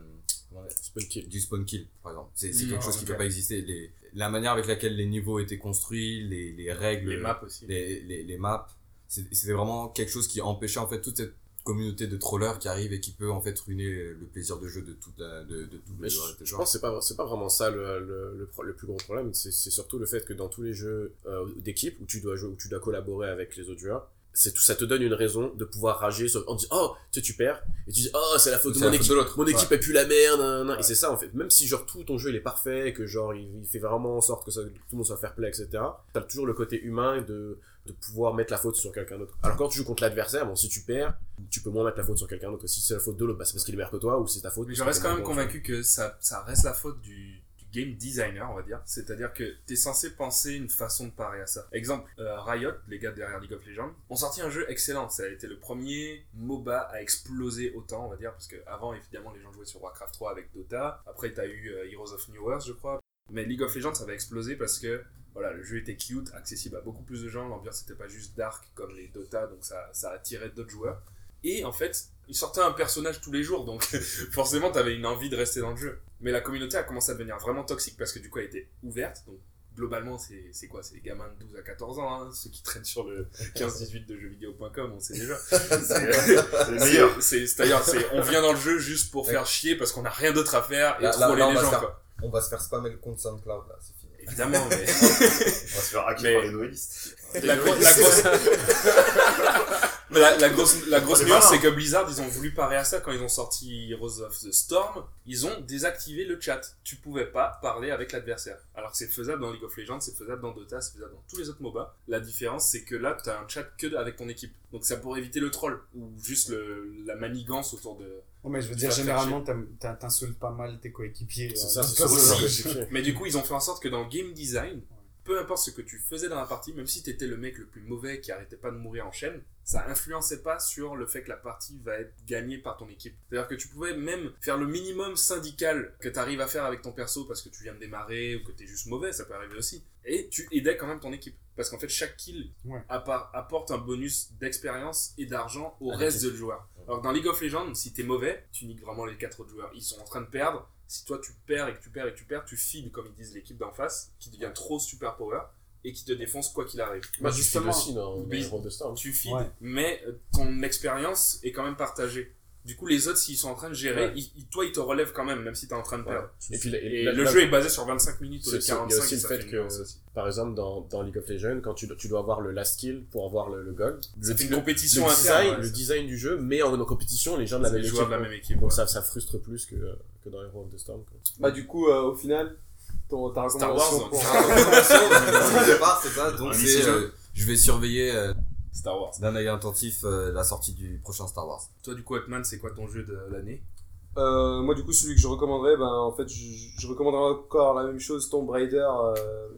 Spawn kill. du spawn kill par exemple c'est Mhm. quelque chose qui Ok. peut pas exister les, la manière avec laquelle les niveaux étaient construits les, les règles Les maps aussi. les, les, les maps c'était vraiment quelque chose qui empêchait en fait toute cette communauté de trollers qui arrive et qui peut en fait ruiner le plaisir de jeu de toute la, de, de tout le je, je pense que c'est pas, c'est pas vraiment ça le, le, le, le plus gros problème. C'est surtout le fait que dans tous les jeux euh, d'équipe où tu dois jouer, où tu dois collaborer avec les autres joueurs, c'est tout, ça te donne une raison de pouvoir rager sur, en disant, oh, tu sais, tu perds, et tu dis, oh, c'est la faute de mon équipe. de. Mon équipe est plus la merde, nan, nan. Ouais. et c'est ça en fait. Même si genre tout ton jeu il est parfait, que genre il, il fait vraiment en sorte que, ça, que tout le monde soit fair play, etc. T'as toujours le côté humain de, de pouvoir mettre la faute sur quelqu'un d'autre. Alors quand tu joues contre l'adversaire, bon si tu perds, tu peux moins mettre la faute sur quelqu'un d'autre. Si c'est la faute de l'autre, bah, c'est parce qu'il est meilleur que toi ou c'est ta faute. Mais je reste quand même convaincu que ça, ça reste la faute du, du game designer, on va dire. C'est-à-dire que t'es censé penser une façon de parer à ça. Exemple, euh, Riot, les gars derrière League of Legends, ont sorti un jeu excellent. Ça a été le premier MOBA à exploser autant, on va dire, parce que avant, évidemment, les gens jouaient sur Warcraft 3 avec Dota. Après, t'as eu euh, Heroes of New Earth, je crois. Mais League of Legends, ça va exploser parce que voilà, le jeu était cute, accessible à beaucoup plus de gens. L'ambiance n'était pas juste dark comme les Dota, donc ça, ça attirait d'autres joueurs. Et en fait, il sortait un personnage tous les jours, donc forcément, t'avais une envie de rester dans le jeu. Mais la communauté a commencé à devenir vraiment toxique parce que du coup, elle était ouverte. Donc, globalement, c'est quoi? C'est les gamins de 12 à 14 ans, hein, ceux qui traînent sur le 15-18 de jeuxvideo.com, on sait déjà. C'est meilleurs. c'est- C'est-à-dire, on vient dans le jeu juste pour faire chier parce qu'on n'a rien d'autre à faire et Là- troller là, les gens, faire- quoi. On va se faire spammer le compte SoundCloud là, c'est. Évidemment, mais. On va se faire hacker Mais- par les noëlistes. la, gro- la grosse. Mais la, la grosse, la grosse nuance, c'est que Blizzard, ils ont voulu parer à ça quand ils ont sorti Heroes of the Storm. Ils ont désactivé le chat. Tu pouvais pas parler avec l'adversaire. Alors que c'est faisable dans League of Legends, c'est faisable dans Dota, c'est faisable dans tous les autres MOBA. La différence, c'est que là, t'as un chat que avec ton équipe. Donc ça pour éviter le troll ou juste le, la manigance autour de. Ouais, mais je veux dire, généralement, t'insultes pas mal tes coéquipiers. C'est ça, c'est ça. Mais du coup, ils ont fait en sorte que dans le game design, peu importe ce que tu faisais dans la partie, même si t'étais le mec le plus mauvais qui arrêtait pas de mourir en chaîne, ça influençait pas sur le fait que la partie va être gagnée par ton équipe. C'est-à-dire que tu pouvais même faire le minimum syndical que t'arrives à faire avec ton perso parce que tu viens de démarrer ou que t'es juste mauvais, ça peut arriver aussi. Et tu aidais quand même ton équipe. Parce qu'en fait, chaque kill Ouais. apporte un bonus d'expérience et d'argent au À reste de joueurs. Alors que dans League of Legends, si t'es mauvais, tu niques vraiment les quatre autres joueurs. Ils sont en train de perdre. Si toi tu perds et que tu perds et que tu perds, tu feeds, comme ils disent, l'équipe d'en face, qui devient trop super power et qui te défonce quoi qu'il arrive. Bah, Bah, justement, dans, the Storm. Tu Ouais. mais euh, ton expérience est quand même partagée. Du coup, les autres, s'ils sont en train de gérer, Ouais. ils- ils- toi, ils te relèvent quand même, même si t'es en train de Ouais. perdre. Et puis, la- Et la- le la- jeu est basé sur 25 minutes au lieu de C'est- c'est- il y a 45. aussi le fait que-. Par exemple, dans, dans League of Legends, quand tu, dois- tu dois avoir le last kill pour avoir le, le gold, fait une le- compétition le interne. design, ouais, le design du jeu, mais en, en compétition, les gens de la c'est même équipe. de la même équipe. Donc ouais. ça, ça frustre plus que, que dans Heroes of the Storm. quoi. Bah, du coup, euh, au final, ton, ta Star recommandation Wars, pour. Au départ, c'est ça, donc c'est, euh, je vais surveiller euh, Star Wars. d'un œil attentif euh, la sortie du prochain Star Wars. Toi, du coup, Hotman, c'est quoi ton jeu de l'année? Euh, moi, du coup, celui que je recommanderais, ben, en fait, je, je recommanderais encore la même chose, Tomb Raider, euh,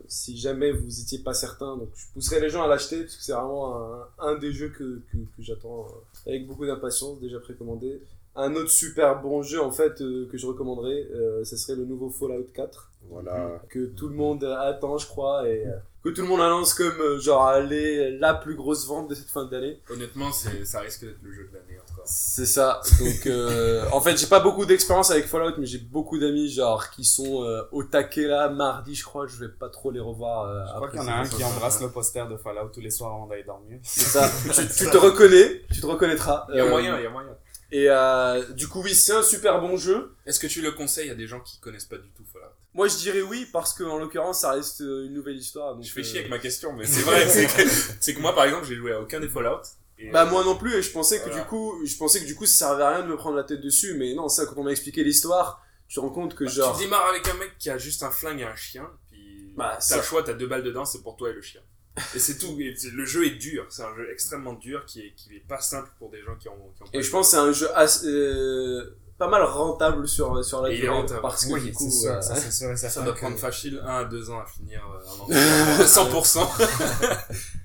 si jamais vous étiez pas certain. Donc, je pousserais les gens à l'acheter, parce que c'est vraiment un, un des jeux que, que, que j'attends euh, avec beaucoup d'impatience, déjà précommandé. Un autre super bon jeu, en fait, euh, que je recommanderais, euh, ce serait le nouveau Fallout 4, Voilà. que tout le monde attend, je crois, et euh, que tout le monde annonce comme, euh, genre, aller la plus grosse vente de cette fin d'année. Honnêtement, c'est, ça risque d'être le jeu de l'année encore. C'est ça. Donc, euh, en fait, j'ai pas beaucoup d'expérience avec Fallout, mais j'ai beaucoup d'amis, genre, qui sont euh, au taquet là, mardi, je crois. Je vais pas trop les revoir. euh, Je crois après qu'il y en a un qui embrasse le poster de Fallout tous les soirs avant d'aller dormir. C'est ça. tu, tu te reconnais, tu te reconnaîtras. Il y a Euh, moyen, il y a moyen. Et euh, du coup, oui, c'est un super bon jeu. Est-ce que tu le conseilles à des gens qui connaissent pas du tout Fallout? Moi, je dirais oui, parce que en l'occurrence, ça reste euh, une nouvelle histoire. Donc, Je fais euh, chier avec ma question, mais c'est vrai, c'est que, moi, par exemple, j'ai joué à aucun des Fallout. Et, Bah euh, moi non plus et je pensais que Voilà. du coup je pensais que du coup ça servait à rien de me prendre la tête dessus mais non ça quand on m'a expliqué l'histoire tu te rends compte que bah, genre Tu démarres avec un mec qui a juste un flingue et un chien, puis Bah, t'as le choix, t'as deux balles dedans, c'est pour toi et le chien. Et c'est tout. Et le jeu est dur, c'est un jeu extrêmement dur qui est, qui est pas simple pour des gens qui ont, qui ont et je pense que c'est un jeu assez, euh, pas mal rentable sur sur la Et il durée rentable. parce que Oui, du coup sûr, euh, ça sûr certain Ça doit que- prendre facile 1 à 2 ans à finir euh, en entier. 100%.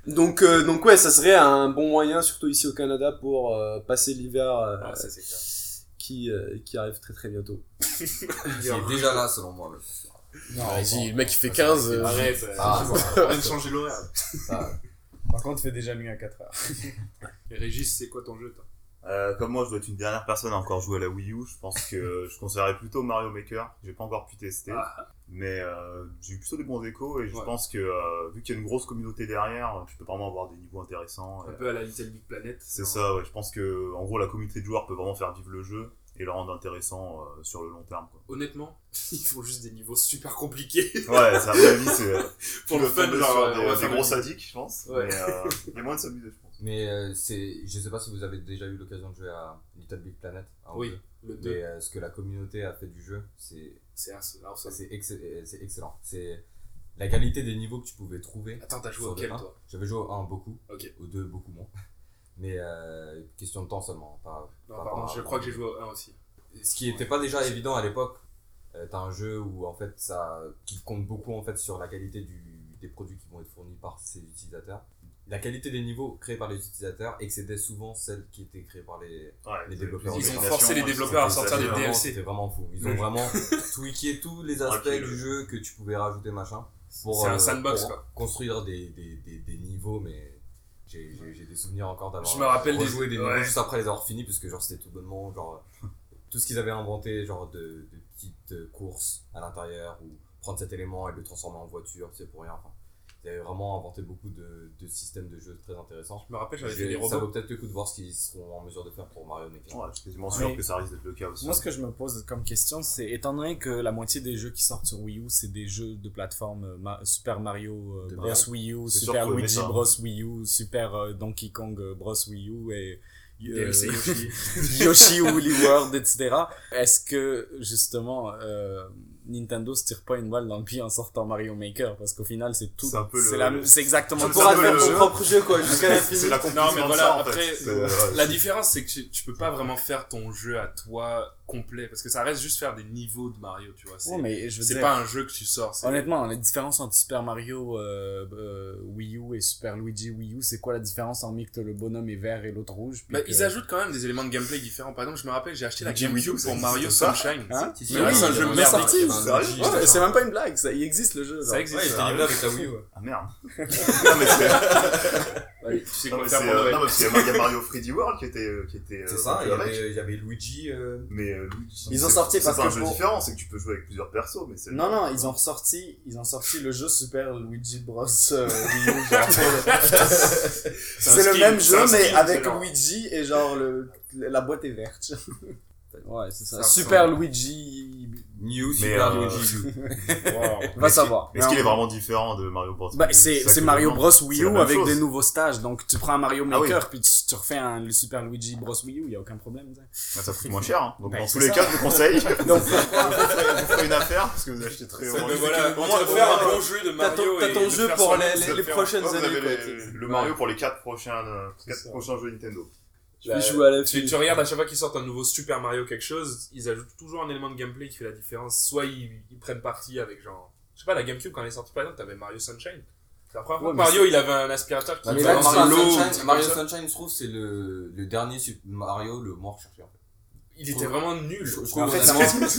donc euh, donc ouais ça serait un bon moyen surtout ici au Canada pour euh, passer l'hiver euh, Ah, ça qui euh, qui arrive très très bientôt Qui est déjà là, selon moi. mais bon. Non, Vas-y, bon, le mec il fait ça, 15 euh, Arrête, euh, Ah, on de changer l'horaire. ça, Par contre, il fait déjà nuit à 4 heures. Et Régis, c'est quoi ton jeu toi? Euh, comme moi, je dois être une dernière personne à encore jouer à la Wii U. Je pense que je conseillerais plutôt Mario Maker. J'ai pas encore pu tester. Mais euh, j'ai eu plutôt des bons échos et je Ouais. pense que euh, vu qu'il y a une grosse communauté derrière, tu peux vraiment avoir des niveaux intéressants. Un peu à la Little Big Planet. C'est ça, ouais. Je pense que en gros la communauté de joueurs peut vraiment faire vivre le jeu et le rendre intéressant sur le long terme. Quoi. Honnêtement, ils font juste des niveaux super compliqués. Ouais, ça, à mon avis, c'est Pour le fun, genre, des, des gros sadiques, je pense. Ouais. Mais il y a moyen de s'amuser, je pense. Mais euh, c'est, je sais pas si vous avez déjà eu l'occasion de jouer à Little Big Planet. Oui, le 2. Mais euh, ce que la communauté a fait du jeu, c'est, C'est excellent. C'est la qualité des niveaux que tu pouvais trouver. Attends, t'as joué auquel toi? J'avais joué au 1 beaucoup, Ok. au 2 beaucoup moins. Mais euh, question de temps seulement. Pas, Non, pas pardon, par- je crois que j'ai joué au 1 aussi. Ce qui était pas déjà évident à l'époque. Euh, T'as un jeu où en fait ça qui compte beaucoup en fait sur la qualité du, des produits qui vont être fournis par ses utilisateurs. La qualité des niveaux créés par les utilisateurs excédait souvent celle qui était créée par les Ouais, Les développeurs. Ils ont forcé les développeurs à sortir des DLC. C'était vraiment fou. Ils ont vraiment tweaké tous les aspects du jeu que tu pouvais rajouter machin. Pour, C'est un euh, sandbox, pour quoi. Construire des, des, des, des niveaux, mais j'ai des souvenirs encore d'avoir Je me rappelle des- des, niveaux ouais. juste après les avoir finis, parce que genre c'était tout bonnement, genre tout ce qu'ils avaient inventé, genre de, de petites courses à l'intérieur, ou prendre cet élément et le transformer en voiture, c'est pour rien. Enfin, ils avaient vraiment inventé beaucoup de, de systèmes de jeu très intéressants. Je me rappelle, j'avais fait des Ça robots. vaut peut-être le coup de voir ce qu'ils seront en mesure de faire pour Mario Maker. Ouais, je suis quasiment sûr Mais- que ça risque d'être le cas aussi. Moi, ce que je me pose comme question, c'est étant donné que la moitié des jeux qui sortent sur Wii U, c'est des jeux de plateforme euh, Ma- Super Mario euh, De Bros. Wii U, Super Luigi ça. Bros Wii U, Super euh, Donkey Kong euh, Bros Wii U et euh, DLC Yoshi. Yoshi Woolly World, etc. Est-ce que justement euh, Nintendo se tire pas une balle dans le pied en sortant Mario Maker parce qu'au final c'est tout, C'est un peu le- c'est exactement Tu pourras faire le ton jeu. propre jeu quoi jusqu'à la fin C'est la Non, mais voilà, ça, en après, fait. La différence, c'est que tu, tu peux pas vraiment faire ton jeu à toi complet, parce que ça reste juste faire des niveaux de Mario, tu vois. C'est Ouais, dire, pas un jeu que tu sors. Honnêtement, la différence entre Super Mario euh, euh, Wii U et Super Luigi Wii U, c'est quoi la différence en que le bonhomme est vert et l'autre rouge puis Bah, que- ils ajoutent quand même des éléments de gameplay différents. Par exemple, je me rappelle, j'ai acheté la GameCube pour Mario Sunshine. Hein c'est un jeu merdique. Un Ouais, c'est même pas une blague, ça, il existe le jeu. Ça existe. Arrivé avec la Wii U. Ah merde. non, mais c'est. Tu sais Non, quoi mais faire c'est, pour euh, Noël. non, parce qu'il y a- il y a Mario 3D World qui était. euh, Qui était C'est euh, ça, il y avait, il y avait Luigi. euh, Mais euh, Luigi, Ils ont c'est- sorti c'est parce pas un que jeu différent, c'est que tu peux jouer avec plusieurs persos, mais c'est. Non, non, ils ont ressorti, ils ont sorti le jeu Super Luigi Bros Wii U, genre. c'est le même c'est jeu, un mais avec c'est. Luigi et genre le, la boîte est verte. Ouais, c'est ça. Super. Luigi. New Super euh, Luigi U. Va savoir. Est-ce qu'il est en- vraiment différent de Mario Bros? Bah, Wii U c'est, c'est Mario Bros. Wii U avec chose. des nouveaux stages. Donc, tu prends un Mario Ah oui. Maker, puis tu, tu refais un le Super Luigi Bros Wii U, il y a aucun problème. ça. Ah, Ça coûte moins cher, hein. Donc, Ben, dans tous les ça. cas, je vous conseille. Donc, vous ferez une affaire, parce que vous achetez très haut. Voilà, on va faire un bon jeu de Mario. t'as ton jeu pour les, prochaines années le Mario pour les 4 prochains, euh, quatre ça. prochains jeux Nintendo. Je vais jouer à la Tu, tu regardes à chaque fois qu'ils sortent un nouveau Super Mario quelque chose, ils ajoutent toujours un élément de gameplay qui fait la différence. Soit ils, ils prennent parti avec genre, je sais pas, la GameCube quand elle est sortie par exemple, t'avais Mario Sunshine. C'est la première fois Ouais, Mario il avait un aspirateur qui Bah, Mario, Sunshine, Mario. Sunshine, je trouve, c'est le, le dernier Super Mario le moins recherché. En fait. Il était vraiment nul. Je, je En fait,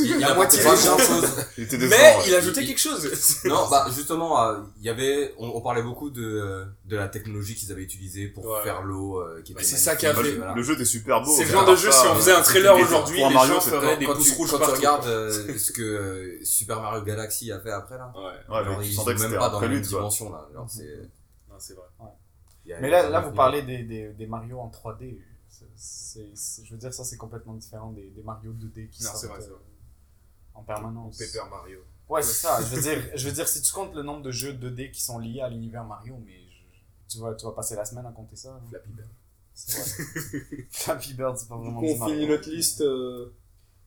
il, la moitié pas des gens- grand chose. Il Mais il ajoutait quelque chose. Non, bah justement, euh, il y avait, on, on parlait beaucoup de, de la technologie qu'ils avaient utilisée pour Ouais. faire l'eau, euh, qui Bah, c'est ça qui a fait- voilà. Le jeu était super beau. C'est le genre de jeu, ça, si on faisait un euh, trailer aujourd'hui, les Mario, gens feraient des quand pouces tu, rouges quand tu regardes euh, ce que euh, Super Mario Galaxy a fait après là, Ouais, ils sont même pas dans la même dimension là. C'est, non, c'est vrai. Mais là, là, vous parlez des, des, des Mario en 3D. C'est, c'est- c'est- je veux dire, ça, c'est complètement différent des, des Mario 2D qui Non, sortent vrai, euh, en permanence. Paper Mario. Ouais, c'est ça. Je veux dire, je veux dire, si tu comptes le nombre de jeux 2D qui sont liés à l'univers Mario, mais je- tu vas, tu vas passer la semaine à compter ça. hein. Flappy Bird. Flappy Bird, c'est pas Du vraiment coup, du on Mario. finit notre liste. euh,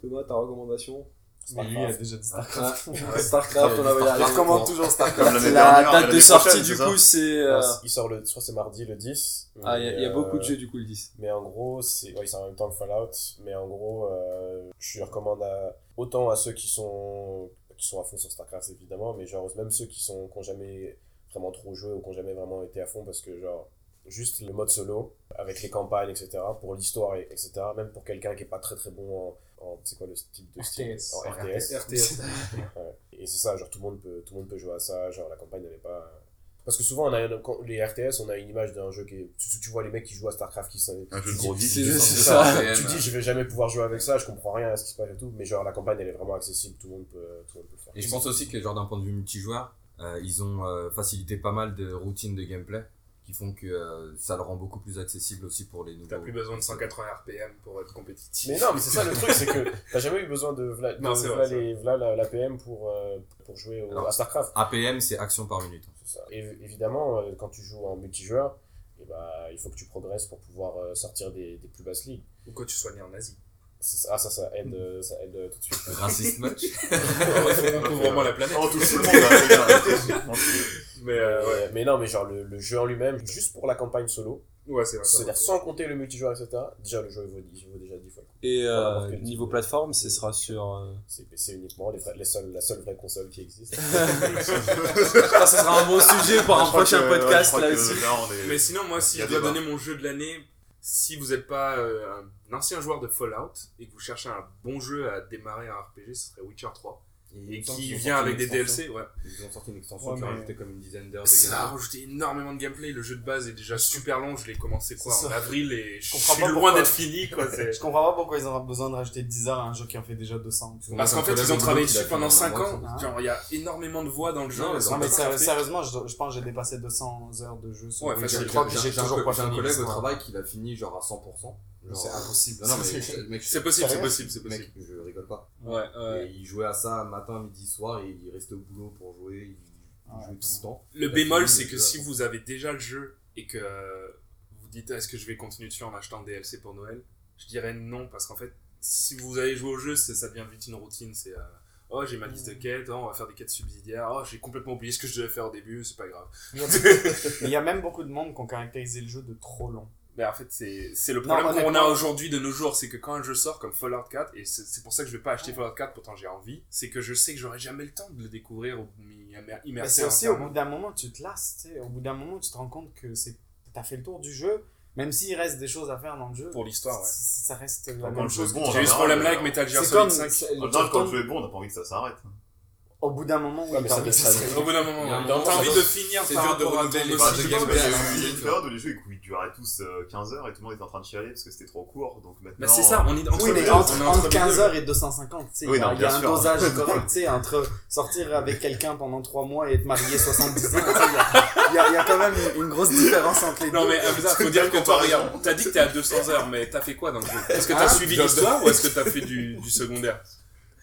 Thomas, ta recommandation Mais lui, il a déjà dit StarCraft. Starcraft, on avait Je la recommande toujours Comme StarCraft. l'année La date de sortie, du c'est coup, c'est. euh, Il sort le, je crois que c'est mardi le 10. Ah, il y a, il y a mais, beaucoup de euh, jeux, du coup, le 10. Mais en gros, c'est ouais, c'est en même temps que Fallout. Mais en gros, euh, je recommande à, autant à ceux qui sont, qui sont à fond sur StarCraft, évidemment, mais genre même ceux qui sont qui ont jamais vraiment trop joué ou qui ont jamais vraiment été à fond parce que, genre, juste le mode solo, avec les campagnes, etc., pour l'histoire, et- etc., même pour quelqu'un qui est pas très très bon en. En c'est quoi le type de style RTS. En RTS. RTS. Ouais. Et c'est ça, genre tout le monde peut, tout le monde peut jouer à ça, genre la campagne elle est pas. Parce que souvent on a une- quand- les RTS, on a une image d'un jeu qui est. Tu, tu vois les mecs qui jouent à StarCraft qui sont. Un jeu de tu gros. C'est- c'est c'est ça. ça. Tu dis je vais jamais pouvoir jouer avec ça, je comprends rien à ce qui se passe et tout, mais genre la campagne elle est vraiment accessible, tout le monde peut, tout le, monde peut le faire. Et je pense aussi que genre d'un point de vue multijoueur, euh, ils ont euh, facilité pas mal de routines de gameplay qui font que euh, ça le rend beaucoup plus accessible aussi pour les nouveaux. T'as plus besoin de 180 RPM pour être compétitif. Mais non, mais c'est ça le truc, c'est que t'as jamais eu besoin de v'là, de Non, c'est v'là vrai, c'est les, v'là la, la PM pour, euh, pour jouer au, Alors, à StarCraft. APM, c'est action par minute. C'est ça. Et évidemment, euh, quand tu joues en multijoueur, eh ben, il faut que tu progresses pour pouvoir euh, sortir des, des plus basses ligues. Ou quand tu sois né en Asie. Ça- Ah, ça, ça aide, euh, ça aide euh, tout de suite. Raciste match. on couvre vraiment la planète. Oh, tout le monde, Mais euh, ouais, mais non, mais genre le, le jeu en lui-même, juste pour la campagne solo, ouais c'est vrai. ça c'est-à-dire sans compter le multijoueur, etc. Déjà, le jeu il vaut, il vaut déjà 10 fois. Et euh, niveau type. plateforme, ce sera sur. euh, C'est PC uniquement, les, les seuls, la seule vraie console qui existe. Ah, ce sera un bon sujet pour un prochain podcast là aussi. là, on est- Mais sinon, moi, si je dois débat. donner mon jeu de l'année, si vous n'êtes pas euh, un ancien joueur de Fallout et que vous cherchez un bon jeu à démarrer un RPG, ce serait Witcher 3. Et qui vient avec des DLC, ouais. Ils ont sorti une extension Ouais, qui a mais- rajouté comme une dizaine d'heures de Ça a gameplay. rajouté énormément de gameplay. Le jeu de base est déjà super long. Je l'ai commencé quoi en avril et je comprends suis pas loin pourquoi. d'être fini quoi. Je comprends pas pourquoi ils ont besoin de rajouter 10 heures à un jeu qui en fait déjà 200. Parce qu'en fait, ils ont travaillé dessus pendant fini en 5 un mois, ans. Genre, il y a énormément de voix dans le jeu. Non, mais sérieusement, je, je pense que j'ai dépassé 200 heures de jeu sur Ouais, Witcher facile. 3, puis J'ai j'ai toujours un, pas j'ai un collègue au travail qui l'a fini genre à 100%. Genre, C'est euh, impossible. Non, non, mais mec, C'est possible, c'est possible, c'est Mec, possible. je rigole pas. Ouais, Et il jouait à ça matin, midi, soir et il restait au boulot pour jouer. Il, il Ouais, jouait tout le temps. Bémol, c'est que jeu si vous avez déjà le jeu et que vous dites est-ce que je vais continuer dessus en achetant un DLC pour Noël, je dirais non parce qu'en fait, si vous avez joué au jeu, c'est- ça devient vite une routine. C'est euh, oh j'ai ma liste de quêtes, oh, on va faire des quêtes subsidiaires, oh j'ai complètement oublié ce que je devais faire au début, c'est pas grave. Il y a même beaucoup de monde qui ont caractérisé le jeu de trop long. Mais en fait, c'est c'est le problème qu'on a honnêtement- aujourd'hui de nos jours, c'est que quand un jeu sort comme Fallout 4, et c'est c'est pour ça que je vais pas acheter Fallout 4, pourtant j'ai envie, c'est que je sais que j'aurai jamais le temps de le découvrir ou de m'y immerser c'est aussi au bout d'un moment, tu te lasses, tu sais. Au bout d'un moment, tu te rends compte que t'as fait le tour du jeu, même s'il reste des choses à faire dans le jeu. Pour l'histoire, ouais. Ça reste la même chose. bon, J'ai eu ce problème-là avec Metal Gear Solid comme 5. c'est- En le général, quand le temps- jeu est bon, on n'a pas envie que ça s'arrête. Au bout d'un moment, Ouais, oui, mais ça Au bout d'un moment, ouais. t'as envie de finir c'est par dur de ton les de gameplay. où les jeux ils duraient tous euh, 15 heures et tout le monde était en train de chialer parce que c'était trop court. Donc maintenant. Bah c'est ça, on est entre Oui, mais deux, entre, on est entre les 15 deux. heures et 250, tu sais, Oui, il y a, non, il y a bien un sûr. dosage correct, tu sais, entre sortir avec quelqu'un pendant 3 mois et être marié 70 ans, tu sais, il y a, il y a- il y a quand même une, une grosse différence entre les Non deux. mais Hamza, faut dire que toi, regarde, t'as dit que t'es à 200 heures, mais t'as fait quoi dans le jeu? Est-ce que t'as Hein? suivi l'histoire ou est-ce que t'as fait du, du secondaire?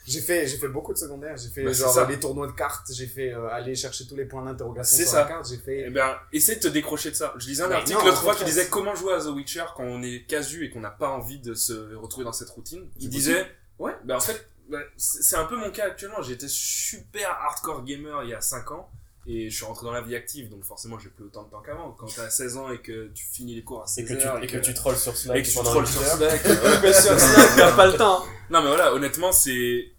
J'ai fait, j'ai fait beaucoup de secondaires, j'ai fait Bah, genre ça. les tournois de cartes, j'ai fait euh, aller chercher tous les points d'interrogation C'est sur ça. la carte, j'ai fait... Eh ben, essaie de te décrocher de ça. Je lisais un Mais article l'autre au fois qui disait comment jouer à The Witcher quand on est casu et qu'on n'a pas envie de se retrouver dans cette routine. Il disait, ouais, ben en fait, ben, c'est un peu mon cas actuellement. J'étais super hardcore gamer il y a 5 ans. Et je suis rentré dans la vie active, donc forcément j'ai plus autant de temps qu'avant. Quand t'as 16 ans et que tu finis les cours à Et 16 que, tu, heures et que tu trolls sur Slack et que tu huit sur. Slack. Mais sur Slack, t'as pas le temps. Non mais voilà, honnêtement, c'est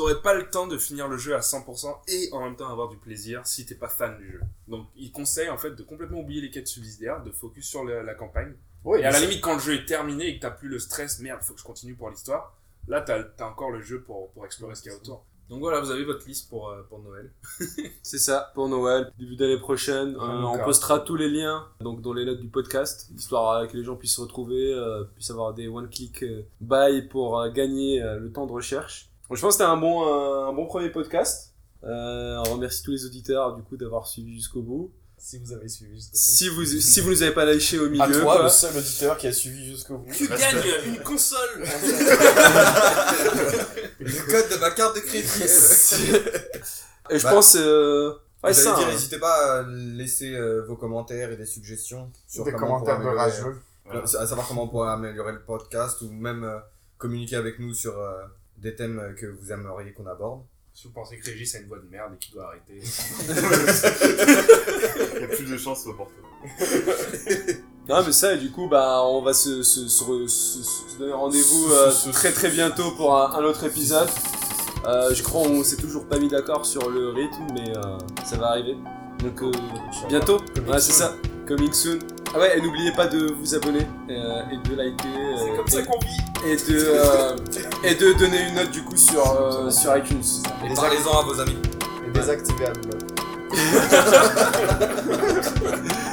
t'aurais pas le temps de finir le jeu à 100% et en même temps avoir du plaisir si t'es pas fan du jeu. Donc il conseille en fait de complètement oublier les quêtes subsidiaires, de focus sur la, la campagne. Oui, et à la limite quand le jeu est terminé et que t'as plus le stress, merde, faut que je continue pour l'histoire, là t'as as encore le jeu pour, pour explorer ce qu'il y a autour. Donc voilà, vous avez votre liste pour, euh, pour Noël. C'est ça, pour Noël, début d'année prochaine. Euh, on postera tous les liens donc dans les notes du podcast, histoire euh, que les gens puissent se retrouver, euh, puissent avoir des one-click euh, buy pour gagner le temps de recherche. Je pense que c'était un bon, euh, un bon premier podcast. Euh, on remercie tous les auditeurs du coup d'avoir suivi jusqu'au bout. si vous avez suivi jusqu'au bout. Si vous si vous nous avez pas lâché au milieu, À toi, quoi. le seul auditeur qui a suivi jusqu'au bout. Tu gagnes une console Le code de ma carte de crédit. Et je Bah, pense euh, ouais, ça. dire, hein. n'hésitez pas à laisser euh, vos commentaires et des suggestions sur Des commentaires améliorer- orageux. Voilà. À savoir comment on pourrait améliorer le podcast ou même euh, communiquer avec nous sur euh, des thèmes euh, que vous aimeriez qu'on aborde. Si vous pensez que Régis a une voix de merde et qu'il doit arrêter. Il y a plus de chances au porto. Non, mais ça, et du coup, bah, on va se, se, se, re- se- se donner rendez-vous euh, très très bientôt pour un, un autre épisode. Euh, je crois on s'est toujours pas mis d'accord sur le rythme, mais euh, ça va arriver. Donc, euh, bientôt. Ouais, c'est ça. Coming soon. Ah ouais, et n'oubliez pas de vous abonner euh, et de liker. euh, C'est comme et- ça qu'on vit. et de euh, et de donner une note du coup sur euh, sur iTunes. Et parlez-en à vos amis. Et désactiver Adblock.